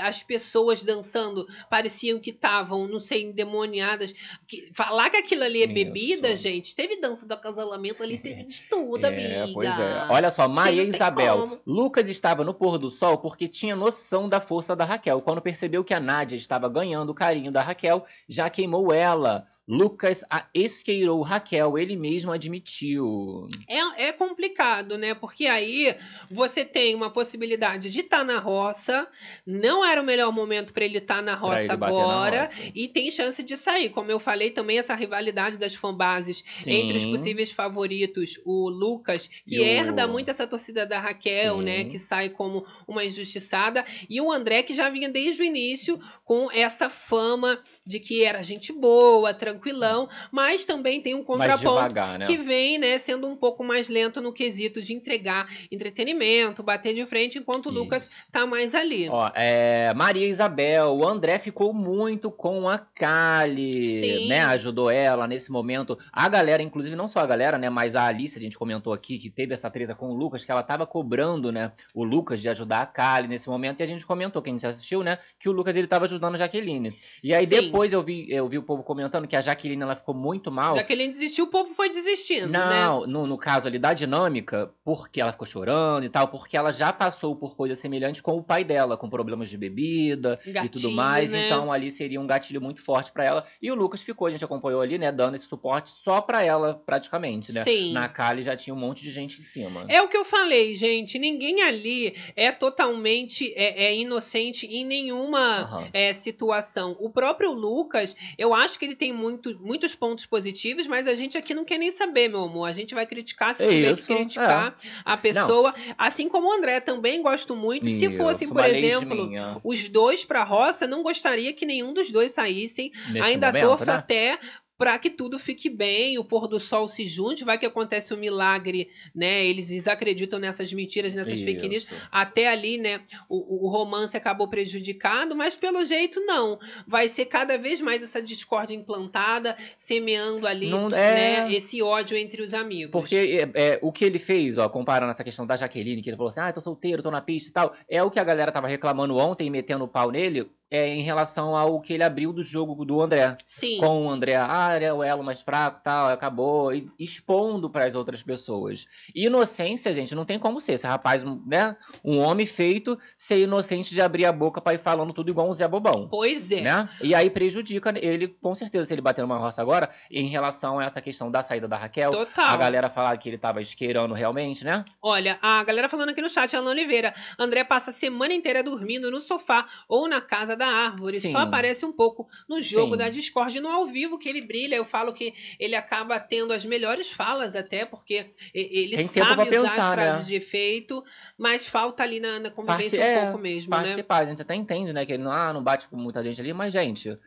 as pessoas dançando pareciam que estavam, não sei, endemoniadas. Falar que aquilo ali é Isso. bebida, gente, teve dança do acasalamento ali, teve de tudo, É, amiga. pois é. Olha só, Maria Isabel. Lucas estava no pôr do sol porque tinha noção da força da Raquel. Quando percebeu que a Nádia estava ganhando o carinho da Raquel, já queimou ela. Lucas a esqueirou Raquel, ele mesmo admitiu. É, é complicado, né? Porque aí você tem uma possibilidade de estar na roça, não era o melhor momento para ele estar na roça bater na agora, roça. e tem chance de sair. Como eu falei, também essa rivalidade das fanbases Sim. entre os possíveis favoritos, o Lucas, que o- herda muito essa torcida da Raquel, Sim. né? Que sai como uma injustiçada, e o André, que já vinha desde o início com essa fama de que era gente boa, tranquilão, mas também tem um contraponto devagar, né? que vem, né, sendo um pouco mais lento no quesito de entregar entretenimento, bater de frente, enquanto o Lucas tá mais ali. Ó, é, Maria Isabel, o André ficou muito com a Kali, né? Ajudou ela nesse momento. A galera, inclusive, não só a galera, né? Mas a Alice, a gente comentou aqui, que teve essa treta com o Lucas, que ela tava cobrando, né? O Lucas de ajudar a Kali nesse momento. E a gente comentou, que a gente assistiu, né? Que o Lucas, ele tava ajudando a Jaqueline. E aí Sim. depois eu vi, eu vi o povo comentando que a Jaqueline, ela ficou muito mal. Já que ele desistiu, o povo foi desistindo, né? Não, no, no caso ali da dinâmica, porque ela ficou chorando e tal, porque ela já passou por coisas semelhantes com o pai dela, com problemas de bebida e tudo Gatilho, mais. né? Então ali seria um gatilho muito forte pra ela. E o Lucas ficou, a gente acompanhou ali, né, dando esse suporte só pra ela, praticamente, né? Sim. Na Kali já tinha um monte de gente em cima. É o que eu falei, gente. Ninguém ali é totalmente é, é inocente em nenhuma Aham. é, situação. O próprio Lucas, eu acho que ele tem muito, muitos pontos positivos, mas a gente aqui não quer nem saber, meu amor. A gente vai criticar se É tiver isso, que criticar a pessoa. Assim como o André, também gosto muito. Se fossem, por exemplo, os dois pra roça, não gostaria que nenhum dos dois saíssem. Nesse Ainda momento, torço né? até para que tudo fique bem, o pôr do sol se junte, vai que acontece um milagre, né? Eles desacreditam nessas mentiras, nessas fake news. Isso. Até ali, né, o, o romance acabou prejudicado, mas pelo jeito não. Vai ser cada vez mais essa discórdia implantada, semeando ali, Não- é. né, esse ódio entre os amigos. Porque é, é, o que ele fez, ó, comparando essa questão da Jaqueline, que ele falou assim, ah, tô solteiro, tô na pista e tal, é o que a galera tava reclamando ontem, metendo o pau nele, é, em relação ao que ele abriu do jogo do André. Sim. Com o André, ah, ele é o elo mais fraco tal, acabou, e expondo para as outras pessoas. E inocência, gente, não tem como ser. Esse rapaz, né, um homem feito, ser inocente de abrir a boca pra ir falando tudo igual um Zé Bobão. Pois é. Né? E aí prejudica ele, com certeza, se ele bater numa roça agora, em relação a essa questão da saída da Raquel. Total. A galera falar que ele tava isqueirando realmente, né? Olha, a galera falando aqui no chat, Alan Oliveira. André passa a semana inteira dormindo no sofá ou na casa da árvore. Sim. Só aparece um pouco no jogo Sim. da Discord. No ao vivo que ele brilha, eu falo que ele acaba tendo as melhores falas até, porque ele Tem sabe usar pensar, as frases né? de efeito, mas falta ali na, na convivência Parti- um é, pouco mesmo, né? participar. A gente até entende, né? Que ele não, ah, não bate com muita gente ali, mas, gente,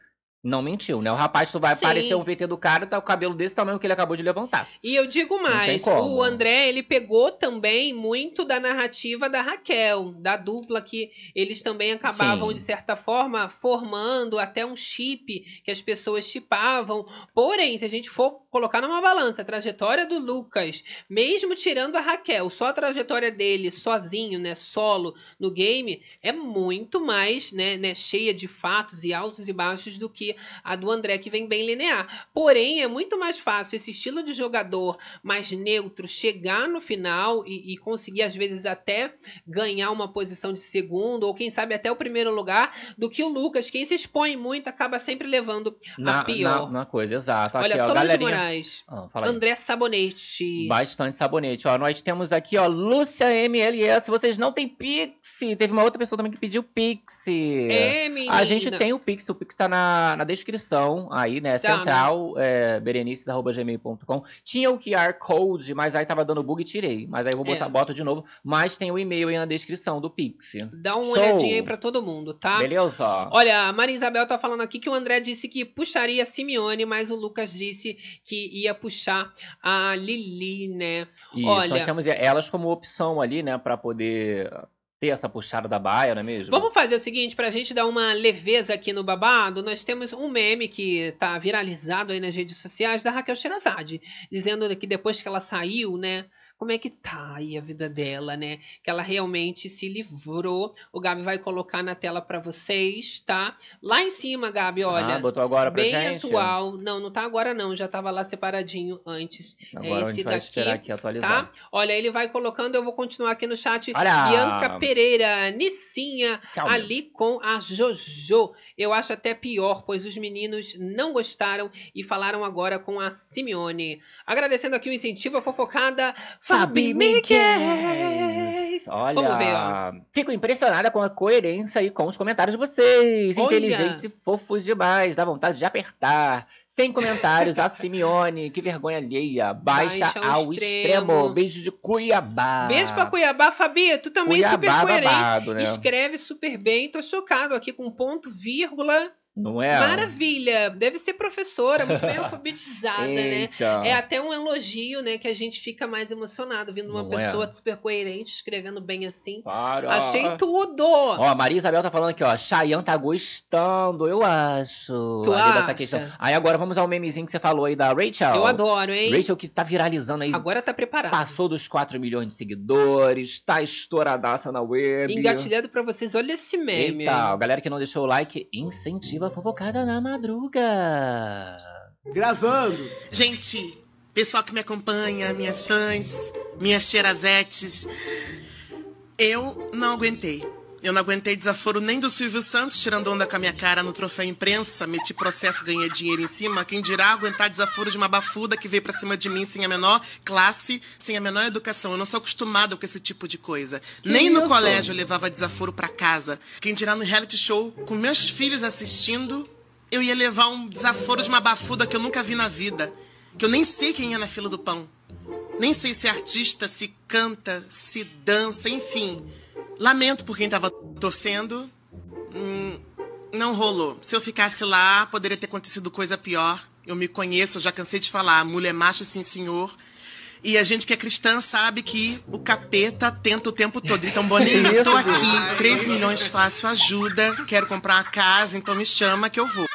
não mentiu, né? O rapaz, tu vai Sim. aparecer um VT do cara, tá o cabelo desse tamanho que ele acabou de levantar. E eu digo mais, o André, ele pegou também muito da narrativa da Raquel, da dupla que eles também acabavam, Sim. de certa forma, formando até um chip que as pessoas chipavam. Porém, se a gente for colocar numa balança a trajetória do Lucas, mesmo tirando a Raquel, só a trajetória dele sozinho, né, solo no game, é muito mais, né, né, cheia de fatos e altos e baixos do que a do André, que vem bem linear. Porém, é muito mais fácil esse estilo de jogador mais neutro chegar no final e, e conseguir, às vezes, até ganhar uma posição de segundo, ou quem sabe até o primeiro lugar, do que o Lucas. Quem se expõe muito acaba sempre levando a Na, pior. na, na coisa, exato. Olha, Aqui, ó, Solange galerinha... Moraes. Ah. André Sabonete. Bastante sabonete. Ó, nós temos aqui, ó, Lúcia MLS. Vocês não têm Pix. Teve uma outra pessoa também que pediu Pix. É, menina. A gente tem o Pix. O Pix tá na, na descrição aí, né? Tá, Central, é, berenices.gmail.com. Tinha o QR Code, mas aí tava dando bug e tirei. Mas aí eu vou botar, É. boto de novo. Mas tem o e-mail aí na descrição do Pix. Dá uma olhadinha aí pra todo mundo, tá? Beleza? Olha, a Maria Isabel tá falando aqui que o André disse que puxaria a Simeone, mas o Lucas disse que ia puxar a Lili, né? Isso, Olha, nós temos elas como opção ali, né? Pra poder ter essa puxada da baia, não é mesmo? Vamos fazer o seguinte, pra gente dar uma leveza aqui no babado, nós temos um meme que tá viralizado aí nas redes sociais da Raquel Sherazade, dizendo que depois que ela saiu, né, como é que tá aí a vida dela, né? Que ela realmente se livrou. O Gabi vai colocar na tela pra vocês, tá? Lá em cima, Gabi, olha. ah, botou agora pra bem gente? atual. Não, não tá agora não, já tava lá separadinho antes. Agora é a esse daqui, esperar aqui atualizar. tá? Olha, ele vai colocando, eu vou continuar aqui no chat. Olha! Bianca Pereira, Nissinha, Tchau. ali com a Jojo. Eu acho até pior, pois os meninos não gostaram e falaram agora com a Simeone. Agradecendo aqui o incentivo, a fofocada Fabi Miguel. Olha, Vamos ver, ó. fico impressionada com a coerência e com os comentários de vocês. Olha. Inteligentes e fofos demais, dá vontade de apertar. Sem comentários, a Simeone, que vergonha alheia. Baixa, Baixa ao extremo. extremo. Beijo de Cuiabá. Beijo pra Cuiabá, Fabi. Tu também Cuiabá super coerente. babado, né? Escreve super bem. Tô chocado aqui com ponto, vírgula. Não é? Maravilha! Deve ser professora, muito bem alfabetizada, né? É até um elogio, né? Que a gente fica mais emocionado vindo uma Não é? pessoa super coerente, escrevendo bem assim. Para. Achei tudo! Ó, a Maria Isabel tá falando aqui, ó. Chayanne tá gostando, eu acho. Tu acha? questão. Aí agora vamos ao memezinho que você falou aí da Rachel. Eu adoro, hein? Rachel que tá viralizando aí. Agora tá preparado. Passou dos 4 milhões de seguidores, tá estouradaça na web. Engatilhado pra vocês, olha esse meme. Eita, galera que não deixou o like, incentiva a fofocada na madruga. Gravando. Gente, pessoal que me acompanha, minhas fãs, minhas cheirazetes, eu não aguentei. Eu não aguentei desaforo nem do Silvio Santos tirando onda com a minha cara no troféu imprensa, meti processo, ganhei dinheiro em cima. Quem dirá aguentar desaforo de uma bafuda que veio pra cima de mim sem a menor classe, sem a menor educação. Eu não sou acostumada com esse tipo de coisa. nem no colégio eu levava desaforo pra casa. Quem dirá no reality show, com meus filhos assistindo, eu ia levar um desaforo de uma bafuda que eu nunca vi na vida. Que eu nem sei quem é na fila do pão. Nem sei se é artista, se canta, se dança, enfim. Lamento por quem tava torcendo. Hum, não rolou. Se eu ficasse lá, poderia ter acontecido coisa pior. Eu me conheço, eu já cansei de falar. Mulher macho, sim, senhor. E a gente que é cristã sabe que o capeta tenta o tempo todo. Então, Boninho, tô aqui, 3 milhões fácil, ajuda. Quero comprar uma casa, então me chama que eu vou.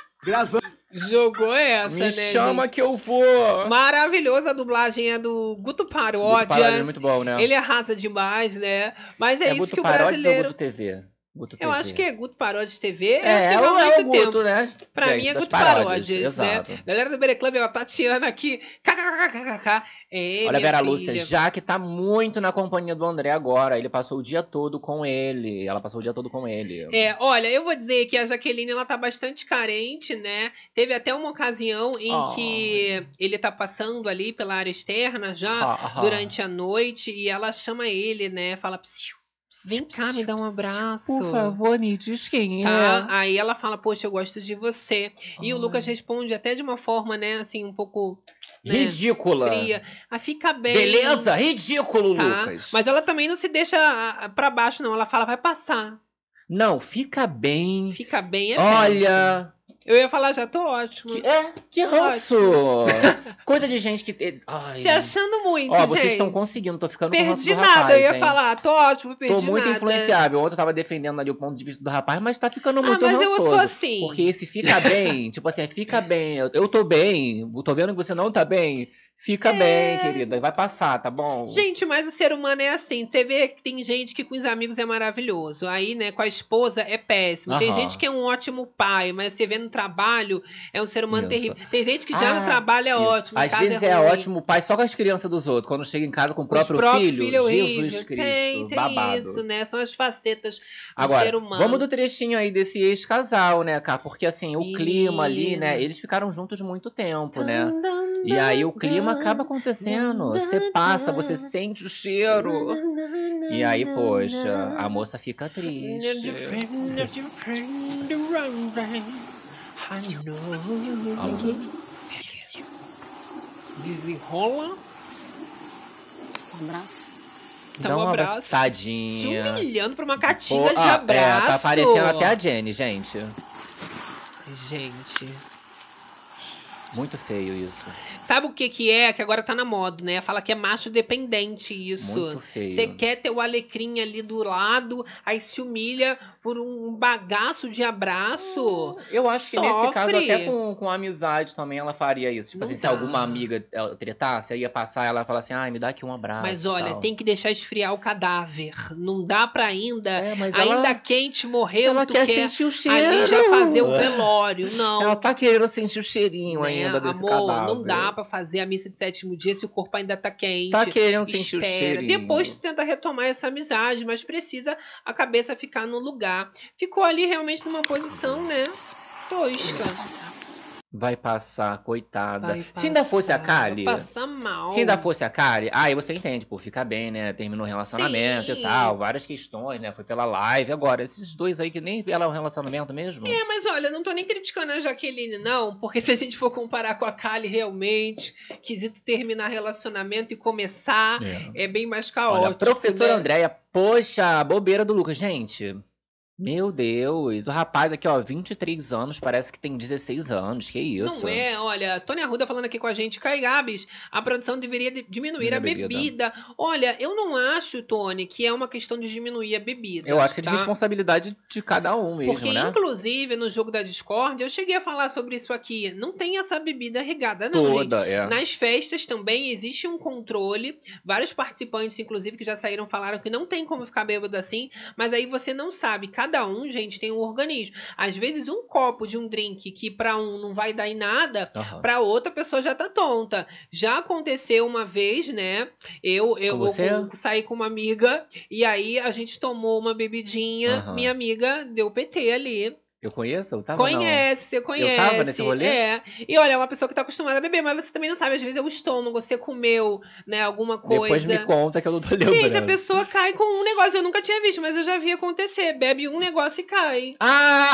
Jogou essa, Me né? chama gente? que eu vou. Maravilhosa a dublagem é do Guto Paródias. Guto Paródias é muito bom, né? Ele arrasa demais, né? Mas é, É isso Guto que o Paródias ou brasileiro. Guto TV? Guto Eu TV. acho que é Guto Paródias TV. É, É, assim, é há é o muito Guto, tempo. né? Pra Gente, mim é Guto Paródias, né? Galera do Bere Club, ó, Tatiana aqui. KKKKK. É, Olha, Vera filha. Lúcia, já que tá muito na companhia do André agora, ele passou o dia todo com ele. Ela passou o dia todo com ele. É, olha, eu vou dizer que a Jaqueline ela tá bastante carente, né? Teve até uma ocasião em Oh. que ele tá passando ali pela área externa já Ah, ah. durante a noite e ela chama ele, né? Fala, "Psiu, vem cá, me dá um abraço. Por favor, me diz quem Tá? é. Aí ela fala, poxa, eu gosto de você. E o Lucas responde até de uma forma, né, assim, um pouco. né, Ridícula. Fria. Ah, fica bem. Beleza? Ridículo, Tá? Lucas. Mas ela também não se deixa ah, pra baixo, não. Ela fala, vai passar. Não, fica bem. Fica bem, é Olha. Eu ia falar, já tô ótimo. Que, é, que ranço. Coisa de gente que. Ai. Se achando muito, Ó, gente. vocês estão conseguindo, tô ficando com ranço Perdi nada, rapaz, eu ia hein? falar, tô ótimo, perdi Tô muito nada. influenciável. Ontem eu tava defendendo ali o ponto de vista do rapaz, mas tá ficando Ah, muito mas eu rançoso. sou assim. Porque esse fica bem, tipo assim, é fica bem, eu, eu tô bem, eu tô vendo que você não tá bem, fica bem, querida, vai passar, tá bom? É. Gente, mas o ser humano é assim. Você vê que tem gente que com os amigos é maravilhoso. Aí, né, com a esposa é péssimo. Tem Aham. gente que é um ótimo pai, mas você vê no trabalho é um ser humano Isso. terrível. Tem gente que já Ah, no trabalho é isso. ótimo. Às casa vezes é, é, ótimo pai só com as crianças dos outros. Quando chega em casa com o próprio, filho, filhos é. Jesus Cristo, Tem, tem babado. isso, né? São as facetas do Agora, ser humano. vamos do trechinho aí desse ex-casal, né, cara? Porque assim, o clima ali, né? Eles ficaram juntos muito tempo, né? E aí o clima acaba acontecendo. Você passa, você sente o cheiro. E aí, poxa, a moça fica triste. Desenrola. Um abraço. Dá um abraço. Se Tadinha. humilhando pra uma Pô, catinga de ah, abraço. É, tá parecendo até a Jenny, gente. Gente. Muito feio isso. Sabe o que que é? Que agora tá na moda, né? Fala que é macho dependente isso. Muito feio. Você quer ter o alecrim ali do lado, aí se humilha por um bagaço de abraço. Eu acho que nesse caso, Sofre. até com, com amizade também, ela faria isso. Tipo Não assim, se dá. alguma amiga tretasse, aí ia passar ela ia falar assim, ai, me dá aqui um abraço. Mas olha, tem que deixar esfriar o cadáver. Não dá pra ainda, É, mas ainda ela- quente, morreu, ela tu quer quer sentir o cheiro. ali já fazer o velório. Não. Ela tá querendo sentir o cheirinho né, ainda desse amor, não dá pra fazer a missa de sétimo dia se o corpo ainda tá quente. Tá querendo sentir o cheirinho. Depois tu tenta retomar essa amizade, mas precisa a cabeça ficar no lugar. Ficou ali realmente numa posição, né? Tosca. Vai passar, coitada. Vai Se ainda fosse a Kali. vai passar mal. Se ainda fosse a Kali, aí você entende, pô, fica bem, né? Terminou o relacionamento Sim. e tal, várias questões, né? Foi pela live. Agora, esses dois aí que nem vê lá o relacionamento mesmo. É, mas olha, eu não tô nem criticando a Jaqueline, não, porque se a gente for comparar com a Kali realmente, quesito terminar relacionamento e começar, é, bem mais caótico. Olha, professora né? Andréia, poxa, bobeira do Lucas, gente. Meu Deus, o rapaz aqui, ó, 23 anos, parece que tem 16 anos, que isso? Não é, olha, Tônia Arruda falando aqui com a gente, Kai Gabs, a produção deveria de- diminuir Minha a bebida. bebida. Olha, eu não acho, Tony, que é uma questão de diminuir a bebida. Eu acho que é de tá? responsabilidade de cada um mesmo, Porque, né? inclusive, no jogo da Discord, eu cheguei a falar sobre isso aqui. Não tem essa bebida regada, não, Toda, gente. é. Nas festas também existe um controle. Vários participantes, inclusive, que já saíram, falaram que não tem como ficar bêbado assim. Mas aí você não sabe. Cada um, gente, tem um organismo. Às vezes, um copo de um drink que pra um não vai dar em nada, Aham. pra outra pessoa já tá tonta. Já aconteceu uma vez, né? Eu, eu, Com você? eu saí com uma amiga e aí a gente tomou uma bebidinha. Aham. Minha amiga deu PT ali. Eu conheço? Eu tava, não? Conhece, você conhece. Eu tava nesse rolê? É. E olha, é uma pessoa que tá acostumada a beber, mas você também não sabe. Às vezes é o estômago, você comeu, né, alguma coisa. Depois me conta que eu não tô lembrando. Gente, a pessoa cai com um negócio. Eu nunca tinha visto, mas eu já vi acontecer. Bebe um negócio e cai. Ah!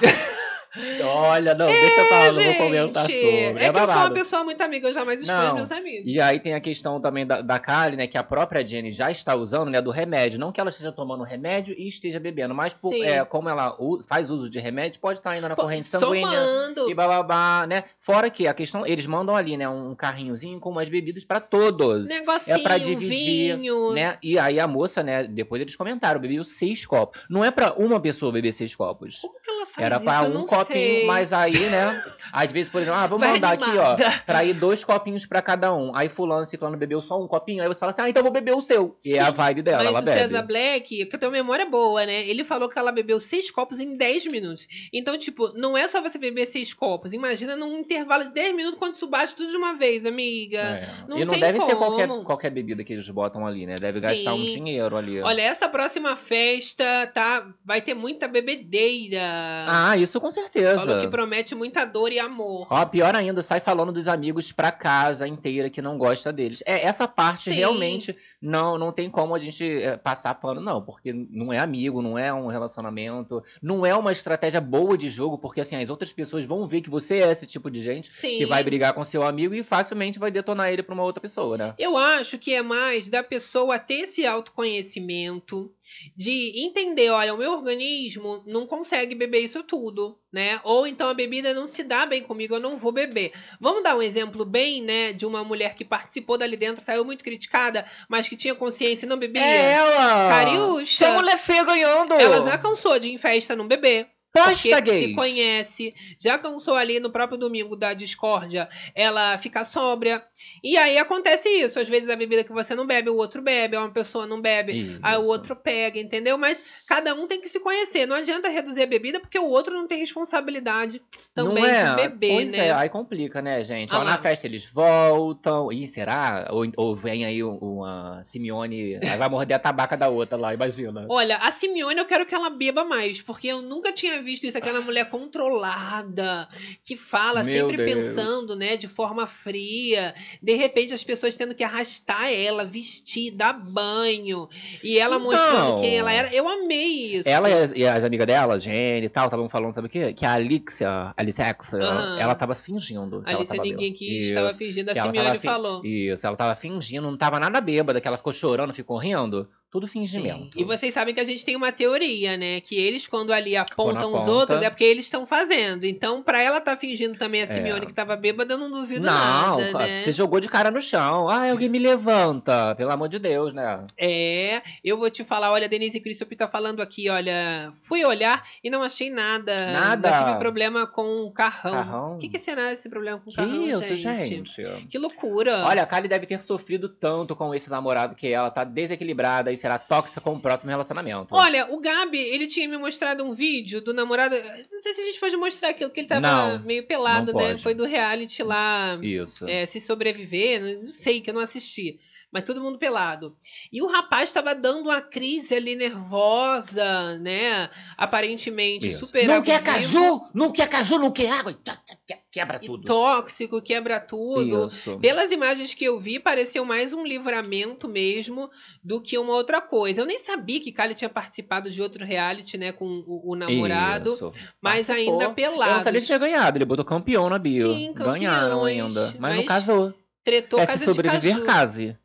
Olha, não, deixa eu falar, não vou comentar sobre. É, É, que eu sou uma pessoa muito amiga, eu jamais expõe meus amigos. E aí tem a questão também da, da Kali, né? Que a própria Jenny já está usando, né? Do remédio. Não que ela esteja tomando remédio e esteja bebendo, mas por- é, como ela faz uso de remédio, pode estar ainda na Pô, corrente sanguínea. somando. E bababá, né? Fora que a questão, eles mandam ali, né? Um carrinhozinho com umas bebidas pra todos. Negocinho, é pra dividir, vinho. né? E aí a moça, né? Depois eles comentaram, bebeu seis copos. Não é pra uma pessoa beber seis copos. Como que ela faz Era pra isso? Eu um não sei. mas aí, né? Às vezes, por exemplo, ah, vamos Vai mandar aqui, ó, animada. pra ir dois copinhos pra cada um. Aí fulano, ciclano bebeu só um copinho, aí você fala assim, ah, então eu vou beber o seu. E é a Sim, vibe dela, Mas ela o bebe. César Black, que a tua memória boa, né? Ele falou que ela bebeu seis copos em 10 minutos. Então, tipo, não é só você beber seis copos. Imagina num intervalo de 10 minutos quando isso bate tudo de uma vez, amiga. É. Não e não tem deve ser como. qualquer, qualquer bebida que eles botam ali, né? Deve gastar um Sim. dinheiro ali. Olha, essa próxima festa, tá? Vai ter muita bebedeira. Ah, isso com certeza. Falou que promete muita dor e amor. Ó, pior ainda, sai falando dos amigos pra casa inteira que não gosta deles. É, essa parte Sim. realmente não, não tem como a gente é, passar pano, não. Porque não é amigo, não é um relacionamento, não é uma estratégia boa de jogo, porque assim, as outras pessoas vão ver que você é esse tipo de gente Sim. que vai brigar com seu amigo e facilmente vai detonar ele pra uma outra pessoa, né? Eu acho que é mais da pessoa ter esse autoconhecimento, de entender, olha, o meu organismo não consegue beber isso tudo, né? Ou então a bebida não se dá bem comigo, eu não vou beber. Vamos dar um exemplo bem, né, de uma mulher que participou dali dentro, saiu muito criticada, mas que tinha consciência e não bebia. É ela! Cariúcha! Tem mulher feia ganhando! Ela já cansou de ir em festa não beber. Posta, porque se gays. conhece, já cansou ali no próprio domingo da discórdia, ela fica sóbria. E aí acontece isso. Às vezes a bebida que você não bebe, o outro bebe, uma pessoa não bebe, aí o outro pega, entendeu? Mas cada um tem que se conhecer. Não adianta reduzir a bebida porque o outro não tem responsabilidade também é? de beber, pois né? é, aí complica, né, gente? Ah Ó, na festa eles voltam. Ih, será? Ou, ou vem aí um- uma Simeone. Vai morder a tabaca da outra lá, imagina. Olha, a Simeone eu quero que ela beba mais, porque eu nunca tinha visto isso, aquela mulher controlada, que fala Meu sempre Deus. pensando, né, de forma fria. De repente as pessoas tendo que arrastar ela, vestir, dar banho, e ela mostrando Então. quem ela era. Eu amei isso. Ela e as, e as amigas dela, Jenny e tal, estavam falando, sabe o quê? Que a Alixia, Alixia, Aham. ela tava fingindo. que Alicia ninguém quis, estava fingindo. A que Simeone falou. Isso, ela tava fingindo, não tava nada bêbada, que ela ficou chorando, ficou rindo. Tudo fingimento. E vocês sabem que a gente tem uma teoria, né? Que eles, quando ali apontam os aponta. outros, é porque eles estão fazendo. Então, pra ela tá fingindo também a Simeone É. que tava bêbada, eu não duvido Não, nada, cara, né? você jogou de cara no chão. Ah, alguém me levanta. Pelo amor de Deus, né? É, eu vou te falar, olha, Denise Christoph tá falando aqui, olha, fui olhar e não achei nada. Nada. Já tive problema com o carrão. Carrão? O que, que será esse problema com o carrão, isso, gente? gente? Que loucura. Olha, a Kylie deve ter sofrido tanto com esse namorado que ela tá desequilibrada e será tóxica com o próximo relacionamento. Olha, o Gabi, ele tinha me mostrado um vídeo do namorado. Não sei se a gente pode mostrar aquilo, que ele tava Não, meio pelado, né? Foi do reality lá. Isso. é, se sobreviver, não sei, que eu não assisti. Mas todo mundo pelado. E o rapaz estava dando uma crise ali nervosa, né? Aparentemente Isso. super Não quer caju, não quer caju, não quer água. Tchá, tchá, tchá, Quebra tudo. tóxico, quebra tudo. Isso. Pelas imagens que eu vi, pareceu mais um livramento mesmo do que uma outra coisa. Eu nem sabia que Kali tinha participado de outro reality, né, com o, o namorado, Isso. mas Participou. ainda Eu não pelado. sabia que tinha ganhado. Ele botou campeão na bio. Sim, Ganharam campeões, ainda. Mas, mas não casou. Tretou é casa se de sobreviver, caju. case.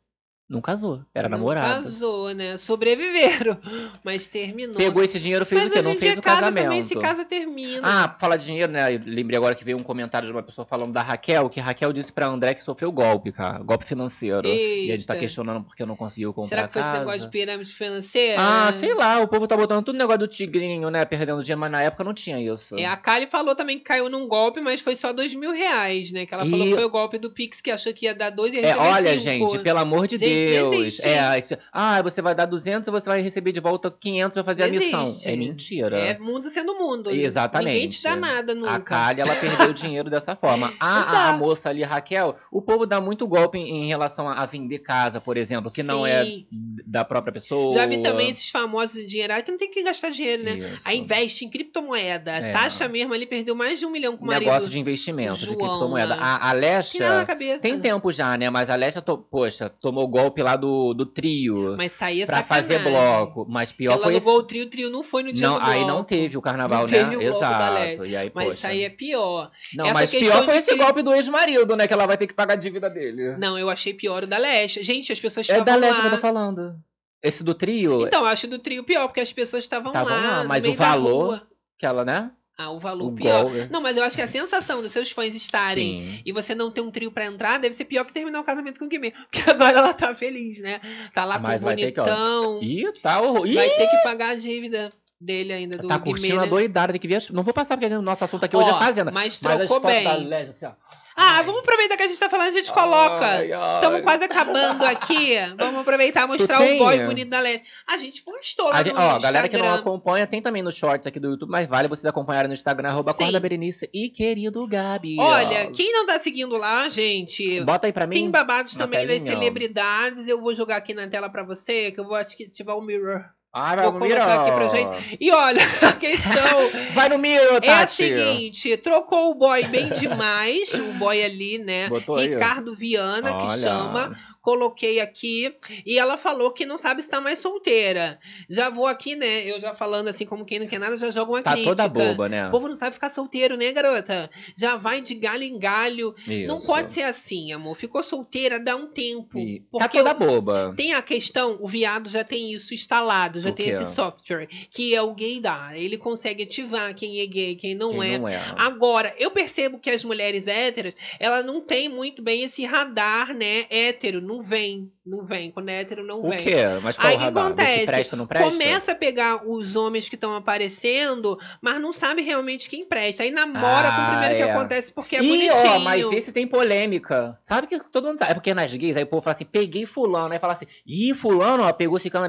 Não casou. Era Não namorado. casou, né? Sobreviveram, mas terminou. Pegou esse dinheiro, fez mas o quê? Não fez o casa casamento. também, se casa termina. Ah, falar de dinheiro, né? Eu lembrei agora que veio um comentário de uma pessoa falando da Raquel, que Raquel disse pra André que sofreu golpe, cara. Golpe financeiro. E a gente tá Eita. questionando porque não conseguiu comprar Será que foi esse casa. negócio de pirâmide financeira? Ah, sei lá, o povo tá botando tudo negócio do tigrinho, né? Perdendo dinheiro, mas na época não tinha isso. É, a Kali falou também que caiu num golpe, mas foi só dois mil reais, né? Que ela falou E- que foi o golpe do Pix, que achou que ia dar dois e É, recebeu olha, cinco. gente, pelo amor de não Deus. É, isso- ah, você vai dar 200 e você vai receber de volta 500 vai fazer Não a missão. existe. É mentira. É mundo sendo mundo. Exatamente. Ninguém te dá nada nunca. A Kali, ela perdeu dinheiro dessa forma. A, a, moça ali, Raquel, o povo dá muito golpe em, em relação a, a vender casa, por exemplo, que não é Sim. da própria pessoa. Já vi também esses famosos endinheirados que não tem que gastar dinheiro, né? Isso. Aí investe em criptomoeda. A É. Sasha mesmo ali perdeu mais de um milhão com o marido. Negócio de investimento, de João, criptomoeda. né? A, a Tem nada Alexa. na cabeça. Tem tempo já, né? Mas a Alexa, to- poxa, tomou golpe lá do, do trio. Mas saía pra fazer sacanagem. bloco. Mas pior Ela foi esse. alugou o trio, o trio não foi no dia Não, do bloco. aí não teve o carnaval, Não né? teve o golpe da Exato. E aí, Mas poxa. isso aí é pior. Não, Essa mas pior foi esse que- golpe do ex-marido, né? Que ela vai ter que pagar a dívida dele. Não, eu achei pior o da Leste. Gente, as pessoas é estavam da Leste lá. que eu tô falando. Esse do trio. Então, eu acho do trio pior, porque as pessoas estavam Estavam lá, lá, no mas meio o da valor rua. que ela, né? Ah, o valor O pior. golpe. Não, mas eu acho que a sensação dos seus fãs estarem Sim. e você não ter um trio pra entrar deve ser pior que terminar o casamento com o Guimê. Porque agora ela tá feliz, né? Tá lá Mas com o ter que, ó, bonitão. Ih, tá horror. Ih, Vai ter que pagar a dívida. dele ainda, do Tá Guimê, curtindo a né? doidada, tem que ver. Não vou passar porque o nosso assunto aqui Ó, hoje é fazenda. mas as trocou fotos bem. da Légia, assim, ó. Ah, vamos aproveitar que a gente tá falando, a gente coloca. Estamos quase acabando aqui. Vamos aproveitar e mostrar o boy bonito da Leste. A gente postou A gente- no ó, Instagram. galera que não acompanha, tem também nos shorts aqui do YouTube, mas vale vocês acompanharem no Instagram, arroba Sim. Corda Berenice e querido Gabi. Olha, quem não tá seguindo lá, gente... Bota aí pra mim. Tem babados também das telinha, ó. celebridades. Eu vou jogar aqui na tela pra você, que eu vou acho que ativar o mirror. Ai, vai vou no colocar mirror. aqui pra gente. E olha, a questão Vai no mirror, é a Tati. seguinte: trocou o boy bem demais, o boy ali, né? Botou. Ricardo Viana, que Olha. chama. Coloquei aqui e ela falou que não sabe tá mais solteira. Já vou aqui, né? Eu já falando assim, como quem não quer nada, já jogo uma Tá crítica. toda boba, né? O povo não sabe ficar solteiro, né, garota? Já vai de galho em galho. Não Isso. pode ser assim, amor. Ficou solteira, dá um tempo. E- Tá toda boba. tem a questão, o viado já tem isso instalado, já O tem esse software, que é o gaydar. Ele consegue ativar quem é gay, quem não, Quem é. não é. Agora, eu percebo que as mulheres héteras, ela não tem muito bem esse radar, né? Hétero, não vem. Não vem. Quando é hétero, não O vem. quê? Mas qual Aí o o que radar? Que acontece? presta, não presta? Começa a pegar os homens que estão aparecendo, mas não sabe realmente quem presta. Aí namora com o Ah, primeiro que é. acontece porque é Ih, bonitinho. ó, mas esse tem polêmica. Sabe que todo mundo sabe. É porque nas gays, aí o povo fala assim, peguei fulano. Aí fala assim, ih, fulano, ó, pegou esse cana,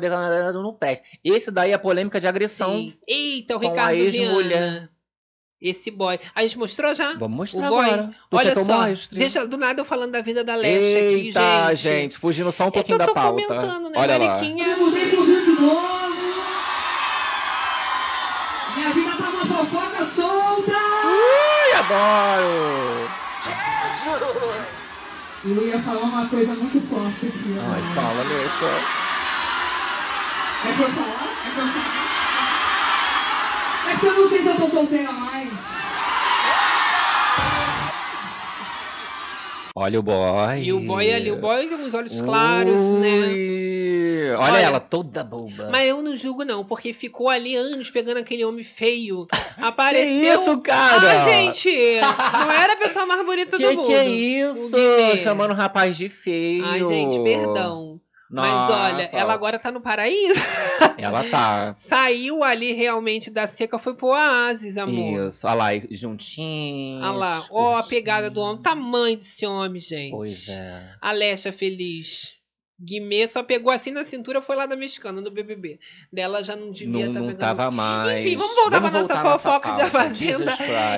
não presta. Esse daí é polêmica de agressão. Sim. Eita, o com a Ricardo ex-mulher. Esse boy. A gente mostrou já? Vamos mostrar o boy. agora. Olha que eu só. mostre? Deixa do nada eu falando da vida da Leste aqui, gente. gente. fugindo só um É que pouquinho eu da tô pauta. comentando, né, Olha lá. Mariquinha? Eu mudei pro Rio de novo. Minha vida tá uma fofoca solta. Ui, adoro. Eu ia falar uma coisa muito forte aqui. Ai, fala, deixa. É pra eu falar? É pra eu falar? É porque eu não sei se eu tô solteira mais. Olha o boy. E o boy ali, o boy tem uns olhos claros, né? Ui. Olha, Olha, ela toda boba. Mas eu não julgo, não, porque ficou ali anos pegando aquele homem feio. Apareceu. isso, cara? Ah, gente! Não era a pessoa mais bonita que do mundo. que é o isso? Chamando o rapaz de feio. Ai, gente, perdão. Mas Nossa. olha, ela agora tá no paraíso. Ela tá. Saiu ali realmente da seca, foi pro oásis, amor. Isso, olha lá, juntinhos. Olha lá, ó a pegada do homem, tamanho desse homem, gente. Pois é. Alexa feliz. Guimê só pegou assim na cintura, foi lá da mexicana, no BBB. Dela já não devia Não, estar não pegando. tava mais. Enfim, vamos voltar pra nossa fofoca de A. Fazenda.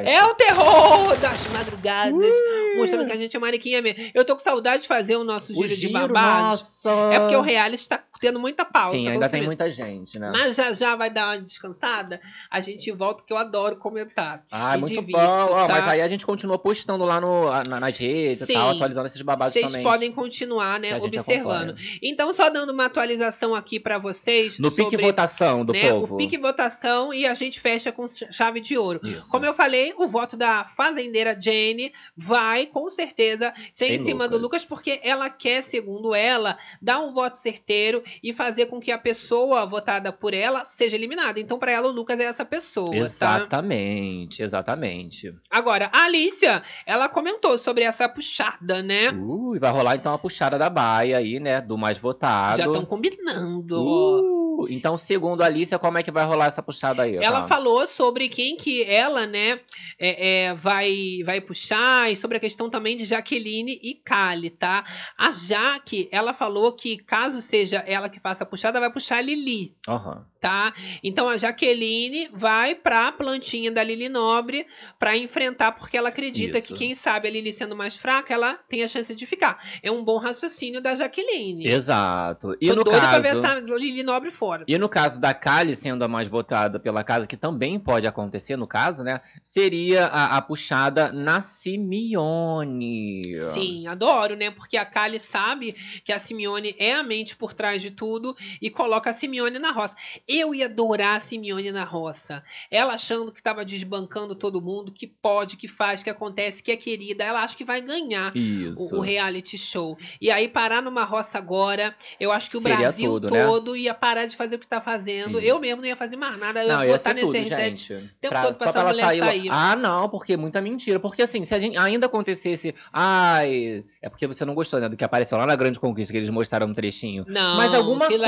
É o terror das madrugadas, mostrando que a gente é mariquinha mesmo. Eu tô com saudade de fazer o nosso O giro, de giro, babados. nossa. É porque o reality tá tendo muita pauta. Sim, ainda tem muita gente, né? Mas já já vai dar uma descansada. A gente volta, que eu adoro comentar. Ah, muito divirto, bom. Tá? Mas aí a gente continua postando lá no, na- nas redes Sim. e tal, atualizando esses babados Vocês também. podem continuar, né, a gente observando. acompanha. Então, só dando uma atualização aqui pra vocês. No sobre, pique votação do né, povo. O pique votação e a gente fecha com chave de ouro. Isso. Como eu falei, o voto da fazendeira Jane vai, com certeza, ser Em em cima do Lucas. Lucas, porque ela quer, segundo ela, dar um voto certeiro e fazer com que a pessoa votada por ela seja eliminada. Então, pra ela, o Lucas é essa pessoa, tá? Exatamente, exatamente. Agora, a Alicia, ela comentou sobre essa puxada, né? Uh, e vai rolar então a puxada da baia aí, né? Do mais votado. Já estão combinando. Uh, então, segundo a Alicia, como é que vai rolar essa puxada aí? Ela tá? falou sobre quem que ela, né, é, é, vai, vai puxar e sobre a questão também de Jaqueline e Kali, tá? A Jaque, ela falou que caso seja ela que faça a puxada, vai puxar a Lili, Aham. tá? Então a Jaqueline vai pra plantinha da Lili Nobre pra enfrentar, porque ela acredita Isso. que quem sabe a Lili sendo mais fraca, ela tem a chance de ficar. É um bom raciocínio da Jaqueline. Exato. E Tô no doida pra caso... ver essa Lili Nobre fora. E no caso da Kali sendo a mais votada pela casa, que também pode acontecer no caso, né? Seria a, a puxada na Simeone. Sim, adoro, né? Porque a Kali sabe que a Simeone é a mente por trás de tudo e coloca a Simeone na roça. Eu ia adorar a Simeone na roça. Ela achando que tava desbancando todo mundo, que pode, que faz, que acontece, que é querida. Ela acha que vai ganhar Isso. o, o reality show. E aí parar numa roça agora, eu acho que o Seria Brasil tudo, né? todo ia parar de fazer o que tá fazendo. Eu mesmo não ia fazer mais nada. Eu Não, ia botar nesse tudo, reset gente. o tempo Pra- todo pra essa ela mulher sair sair. Ah, não, porque é muita mentira. Porque assim, se a gente ainda acontecesse. Ai. É porque você não gostou, né? Do que apareceu lá na Grande Conquista, que eles mostraram um trechinho. Não, Mas alguma coisa.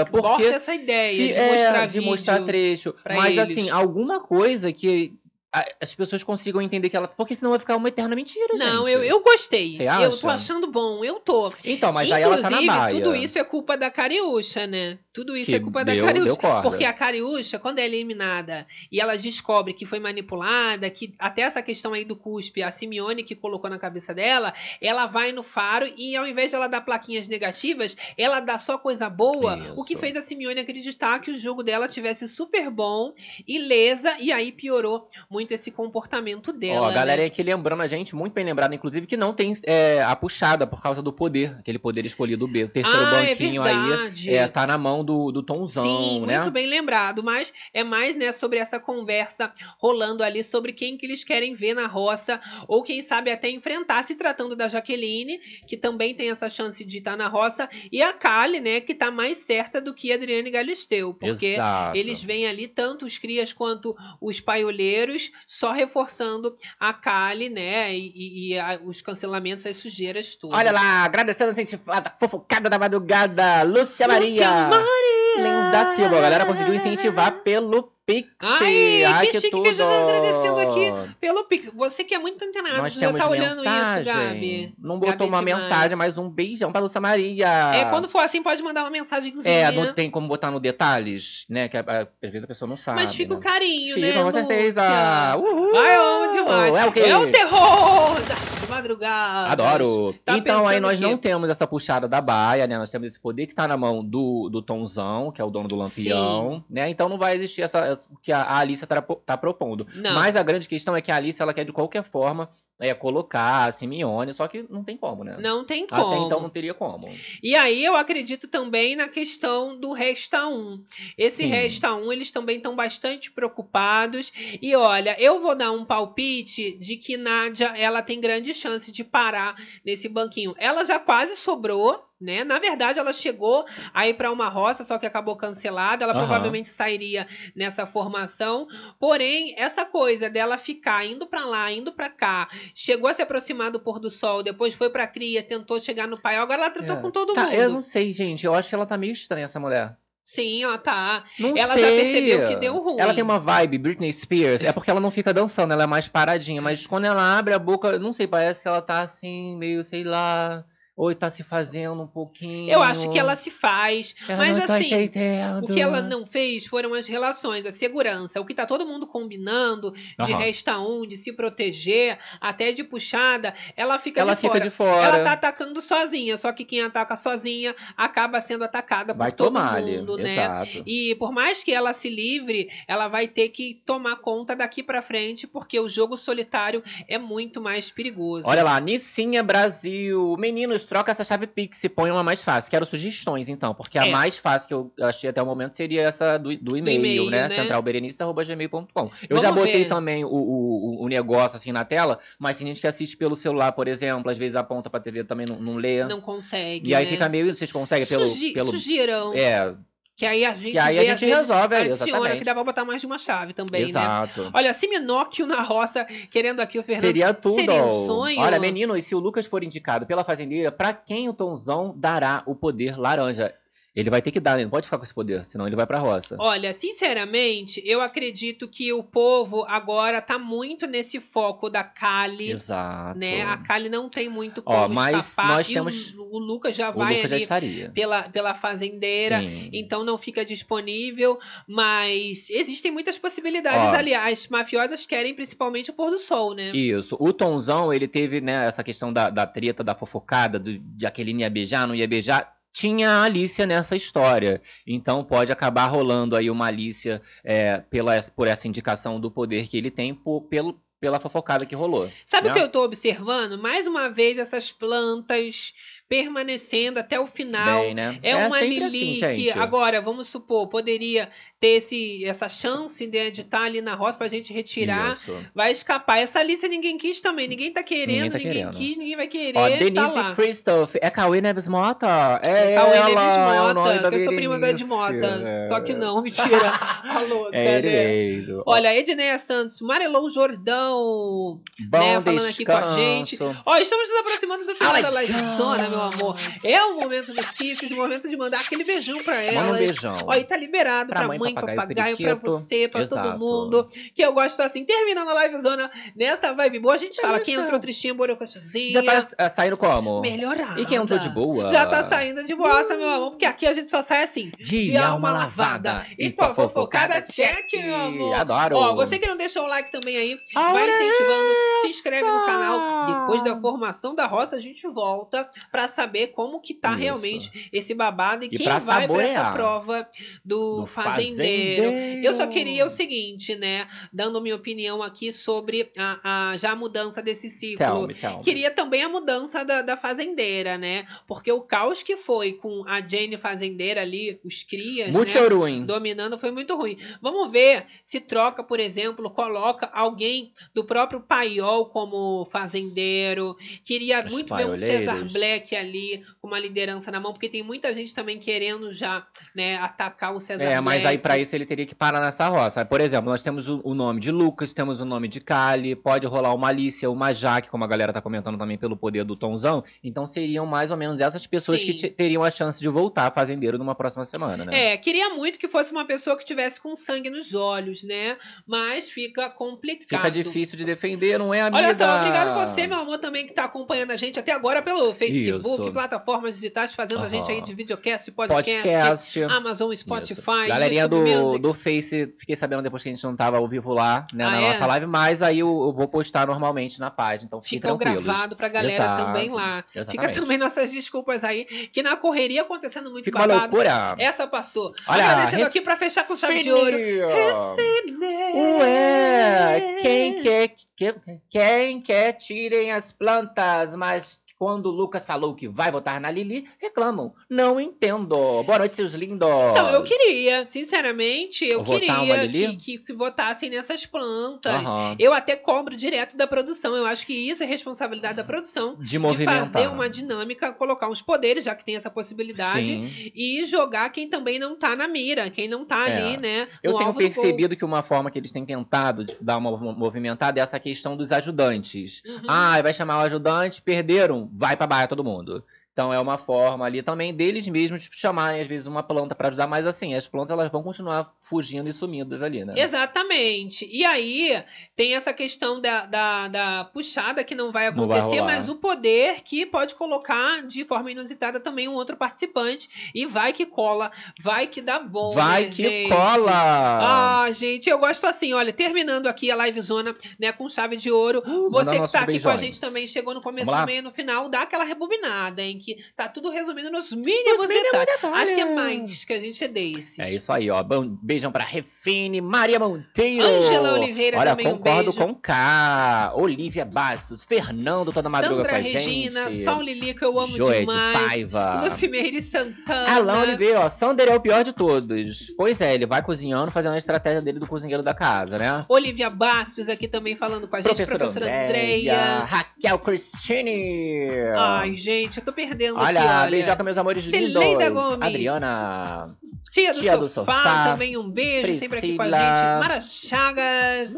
é- porque corta essa ideia se- de é, mostrar de vídeo mostrar trecho. Mas eles. assim, alguma coisa que. As pessoas consigam entender que ela. Porque senão vai ficar uma eterna mentira, Não, gente. eu, eu gostei. Você Eu tô acha? achando bom, eu tô. Então, mas aí ela tá na Inclusive, baia. tudo isso é culpa da Cariúcha, né? Tudo isso Que é culpa deu- da Cariúcha. Porque a Cariúcha, quando é eliminada e ela descobre que foi manipulada, que até essa questão aí do cuspe, a Simeone que colocou na cabeça dela, ela vai no faro e ao invés de ela dar plaquinhas negativas, ela dá só coisa boa, o que fez a Simeone acreditar que o jogo dela tivesse super bom, ilesa, e aí piorou muito esse comportamento dela. Ó, a galera né? aqui lembrando a gente, muito bem lembrado, inclusive, que não tem é, a puxada por causa do poder, aquele poder escolhido B. O terceiro Ah, é banquinho verdade. aí é, tá na mão do, do Tomzão, Sim, né? muito bem lembrado, mas é mais, né, sobre essa conversa rolando ali sobre quem que eles querem ver na roça, ou quem sabe até enfrentar, se tratando da Jaqueline, que também tem essa chance de estar na roça, e a Kali, né, que tá mais certa do que a Adriane Galisteu, porque Exato. eles veem ali tanto os crias quanto os paiolheiros, só reforçando a Kali, né, e, e- a- os cancelamentos, as sujeiras todas. Olha lá, agradecendo a incentivada, fofocada da madrugada, Lúcia Maria. Lúcia Maria! Lins da Silva, a galera conseguiu incentivar pelo Pix. Ai, Ai, que que, chique tudo. que a gente tá agradecendo aqui pelo Pix. Você que é muito antenado, Nós já tá olhando isso, mensagem. Gabi. Não botou Gabi uma demais. mensagem, mas um beijão pra Lúcia Maria. É, quando for assim, pode mandar uma mensagenzinha. É, não tem como botar no detalhes, né? Que às vezes a pessoa não sabe. Mas fica o né? carinho, Fica, né, com certeza. Uhul. Ai, eu amo demais. É o quê? É o terror das de madrugada. Adoro. Tá então aí nós o quê? não temos essa puxada da baia, né? Nós temos esse poder que tá na mão do, do Tonzão, que é o dono do Lampião, né? Então não vai existir essa, o que a, Alice tá, tá propondo. Não. Mas a grande questão é que a Alice, ela quer de qualquer forma é, colocar a Simeone, só que não tem como, né? Não tem Até como. então não teria como. E aí eu acredito também na questão do Resta 1. Esse Sim. Resta 1, eles também estão bastante preocupados. E olha, eu vou dar um palpite de que Nádia, ela tem grande chance de parar nesse banquinho. Ela já quase sobrou, né? Na verdade, ela chegou aí para uma roça, só que acabou cancelada. Ela Aham. provavelmente sairia nessa formação. Porém, essa coisa dela ficar indo para lá, indo para cá, chegou a se aproximar do pôr do sol, depois foi pra cria, tentou chegar no pai. Agora ela tratou É. com todo Tá, mundo. Eu não sei, gente. Eu acho que ela tá meio estranha, essa mulher. Sim, ela tá. Não ela sei. já percebeu que deu ruim. Ela tem uma vibe Britney Spears. É porque ela não fica dançando, ela é mais paradinha. Mas quando ela abre a boca, não sei, parece que ela tá assim, meio, sei lá. Ou tá se fazendo um pouquinho. Eu acho que ela se faz. Ela mas não tá assim, entendendo. o que ela não fez foram as relações, a segurança. O que tá todo mundo combinando de Aham. resta um, de se proteger, até de puxada, ela fica Ela de fica fora. de fora. Ela tá atacando sozinha, só que quem ataca sozinha acaba sendo atacada Vai por todo mundo, né? exato. E por mais que ela se livre, ela vai ter que tomar conta daqui pra frente, porque o jogo solitário é muito mais perigoso. Olha lá, Nissinha Brasil. Meninos, troca essa chave Pix e põe uma mais fácil. Quero sugestões, então, porque a É. mais fácil que eu achei até o momento seria essa do, do e-mail, né? né? centralberenice.gmail.com. Eu Vamos já botei ver. também o, o, o negócio assim na tela, mas tem gente que assiste pelo celular, por exemplo, às vezes aponta pra TV também não, não lê. Não consegue. E aí né? fica meio. Vocês conseguem pelo. Sugi- pelo Sugiram. É, Que aí a gente Que aí a vê, gente às vezes, resolve adiciona, exatamente. que dá pra botar mais de uma chave também, Exato. né? Olha, Siminóquio na roça, querendo aqui o Fernando. Seria tudo. Seria um sonho. Olha, menino, e se o Lucas for indicado pela fazendeira, pra quem o Tonzão dará o poder laranja? Ele vai ter que dar, né? Não pode ficar com esse poder, senão ele vai pra roça. Olha, sinceramente, eu acredito que o povo agora tá muito nesse foco da Kali. Exato. Né? A Kali não tem muito Ó, como mas escapar. nós e temos- o, o Lucas já O vai Lucas já ali estaria. pela, pela fazendeira. Sim. Então não fica disponível. Mas existem muitas possibilidades Ó. ali. As mafiosas querem principalmente o pôr do sol, né? Isso. O Tonzão, ele teve, né, essa questão da, da treta, da fofocada, do, de Aqueline ia beijar, não ia beijar. Tinha a Alicia nessa história. Então pode acabar rolando aí uma Alicia é, pela, por essa indicação do poder que ele tem por, pelo, pela fofocada que rolou. Sabe né? o que eu tô observando? Mais uma vez, essas plantas permanecendo até o final. Bem, né? É, É uma sempre Lili assim, que agora, vamos supor, poderia ter esse, essa chance né, de estar ali na roça pra gente retirar. Isso. Vai escapar. Essa Alice ninguém quis também. Ninguém tá querendo, Ninguém tá ninguém, querendo. quis, ninguém vai querer. Ó, tá Denise lá. Christoph. É Cauê Neves Mota? É, É Cauê ela, Neves Mota, da que eu sou prima do Ed. Mota. É. Só que não, mentira. A louca, É né? Olha, Edneia Santos, Marelou Jordão, Bom né, falando aqui com a gente. Ó, estamos nos aproximando do final Ai, da livezona, meu amor. É o momento dos kisses, o momento de mandar aquele beijão pra. Manda um beijão. Ó, e tá liberado pra, Pra mãe, mãe, papagaio, papagaio, pra você, pra todo mundo. Que eu gosto assim, terminando a livezona nessa vibe boa. A gente fala, quem Isso. entrou tristinha, borocochazinha. Já tá é, saindo como? Melhorada. E quem entrou de boa? Já tá saindo de boassa, meu amor, porque aqui a gente só sai assim, De de, alma alma lavada. E, com a fofocada check, meu amor. Adoro. Ó, você que não deixou o like também aí, vai incentivando, se inscreve no canal. Depois da formação da roça, a gente volta pra saber como que tá Isso. realmente esse babado e, E quem vai pra essa saborear. prova do, Do fazendeiro. Eu só queria o seguinte, né, dando minha opinião aqui sobre a, a- já a mudança desse ciclo. Tell me, tell me. Queria também a mudança da, da fazendeira, né? Porque o caos que foi com a Jane fazendeira ali, os crias, Muito né? ruim. Dominando foi muito ruim. Vamos ver se troca, por exemplo, coloca alguém do próprio Paiol como fazendeiro. Queria Os muito ver um paioleiros. Cesar Black ali com uma liderança na mão, porque tem muita gente também querendo já, né, atacar o Cesar É, Black. mas aí pra isso ele teria que parar nessa roça. Por exemplo, nós temos o, o nome de Lucas, temos o nome de Kali, pode rolar uma Alicia, uma Jaque, como a galera tá comentando também pelo poder do Tonzão. Então seriam mais ou menos essas pessoas Sim. que te- teriam a chance de voltar fazendeiro numa próxima semana, né? É, queria muito que fosse uma pessoa que tivesse com sangue nos olhos, né? Mas fica complicado. Fica difícil de defender, não é, amiga? Olha só, obrigado você, meu amor, também que tá acompanhando a gente até agora pelo Facebook, Isso. plataformas digitais, fazendo a Aham. gente aí de videocast, podcast, Podcast. Amazon, Spotify, Galerinha YouTube do, Music. do Face, fiquei sabendo depois que a gente não tava ao vivo lá, né, Ah, na é? nossa live, mas aí eu, eu vou postar normalmente na página, então fiquem Ficam tranquilos. gravado pra galera Exato, também lá. Fica exatamente. também nossas desculpas aí, que na correria acontecendo muito Fica uma babado. loucura. Essa passou. Olha, Agradecendo aqui pra fechar com chave de ouro. Ué, quem quer, que- quem quer tirem as plantas, mas quando o Lucas falou que vai votar na Lili, reclamam. Não entendo. Boa noite, seus lindos. Então, eu queria, sinceramente, eu queria que, que, que votassem nessas plantas. Aham. Eu até cobro direto da produção. Eu acho que isso é responsabilidade da produção. De movimentar. fazer uma dinâmica, colocar uns poderes, já que tem essa possibilidade. Sim. E jogar quem também não tá na mira, quem não tá É. ali, né? Eu tenho percebido que uma forma que eles têm tentado de dar uma mov- movimentada é essa questão dos ajudantes. Uhum. Ah, vai chamar o ajudante, perderam, vai pra baia todo mundo. Então é uma forma ali também deles mesmos chamarem, às vezes, uma planta pra ajudar, mas assim, as plantas elas vão continuar fugindo e sumidas ali, né? Exatamente. E aí tem essa questão da, da, da puxada que não vai Não vai acontecer, mas o poder que pode colocar de forma inusitada também um outro participante. E vai que cola, vai que dá bom. Vai né, que gente? cola! Ah, gente, eu gosto assim, olha, terminando aqui a livezona, né, com chave de ouro. Você mandar que tá aqui com a beijões. gente também, chegou no começo, no meio no final, dá aquela rebobinada, hein, tá tudo resumindo nos mínimos detalhes. Até mais que a gente é desses. É isso aí, ó. Beijão pra Refine, Maria Monteiro. Ângela Oliveira Olha, também, um concordo beijo. com K. Olivia Bastos, Fernando toda madruga Sandra com a Regina, gente. Sol Lili, que eu amo Joia de demais. Paiva. Lucimeire Santana. Alan Oliveira, ó. Sander é o pior de todos. Pois é, ele vai cozinhando, fazendo a estratégia dele do cozinheiro da casa, né? Olivia Bastos aqui também falando com a gente. Professora, Andréia. Raquel Christine. Ai, gente, eu tô perdendo Olha, aqui, olha. beijoca, meus amores Celeida lindos. Gomes. Adriana. Tia do, Tia do sofá, Sofá, também um beijo, sempre aqui com a Priscila. gente. Mara Chagas.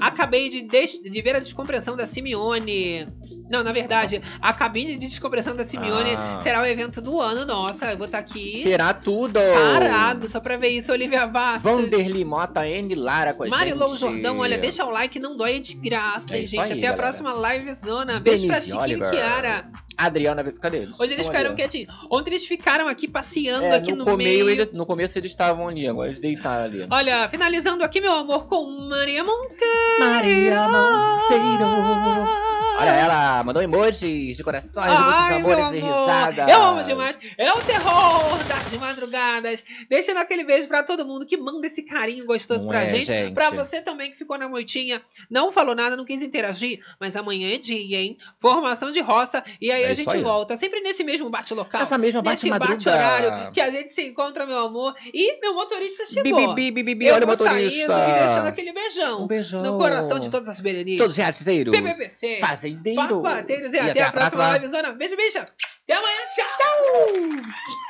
Acabei de, de ver a descompressão da Simeone. Não, na verdade, a cabine de descompressão da Simeone Ah. será o evento do ano. Nossa, eu vou estar aqui Será tudo. parado só pra ver isso. Olivia Bastos. Vanderly Mota, N. Lara com a Marilou. Jordão, olha, deixa o like, não dói é de graça, É gente. aí, Até a galera. próxima live zona. Beijo pra Denise Chiquinho e Kiara. Adriana, cadê eles? Hoje eles ficaram quietinhos. Ontem eles ficaram aqui passeando É, aqui no, no, meio. ele- no começo eles estavam ali, agora eles deitaram ali. Olha, finalizando aqui, meu amor, com Maria Monteiro. Maria Monteiro. Olha, ela mandou emojis de corações, Ai, amores e risadas. eu amo demais. É o terror das madrugadas. Deixando aquele beijo pra todo mundo que manda esse carinho gostoso Não pra é, gente. gente? Pra você também que ficou na moitinha, não falou nada, não quis interagir, mas amanhã é dia, hein? Formação de roça. E aí É a gente aí. volta. Sempre nesse mesmo bate-local. Nessa mesma Nesse bate-madruga. bate-horário que a gente se encontra, meu amor. E meu motorista chegou. bi, bi, bi, bi, Eu olha o motorista. saindo e deixando aquele beijão. Um beijão. No coração de todas as berenices. Todos os realizeiros. PPPC. Fazendeiros. Papateiros. E, até, a próxima livezona. Beijo, beijo. Até amanhã. Tchau.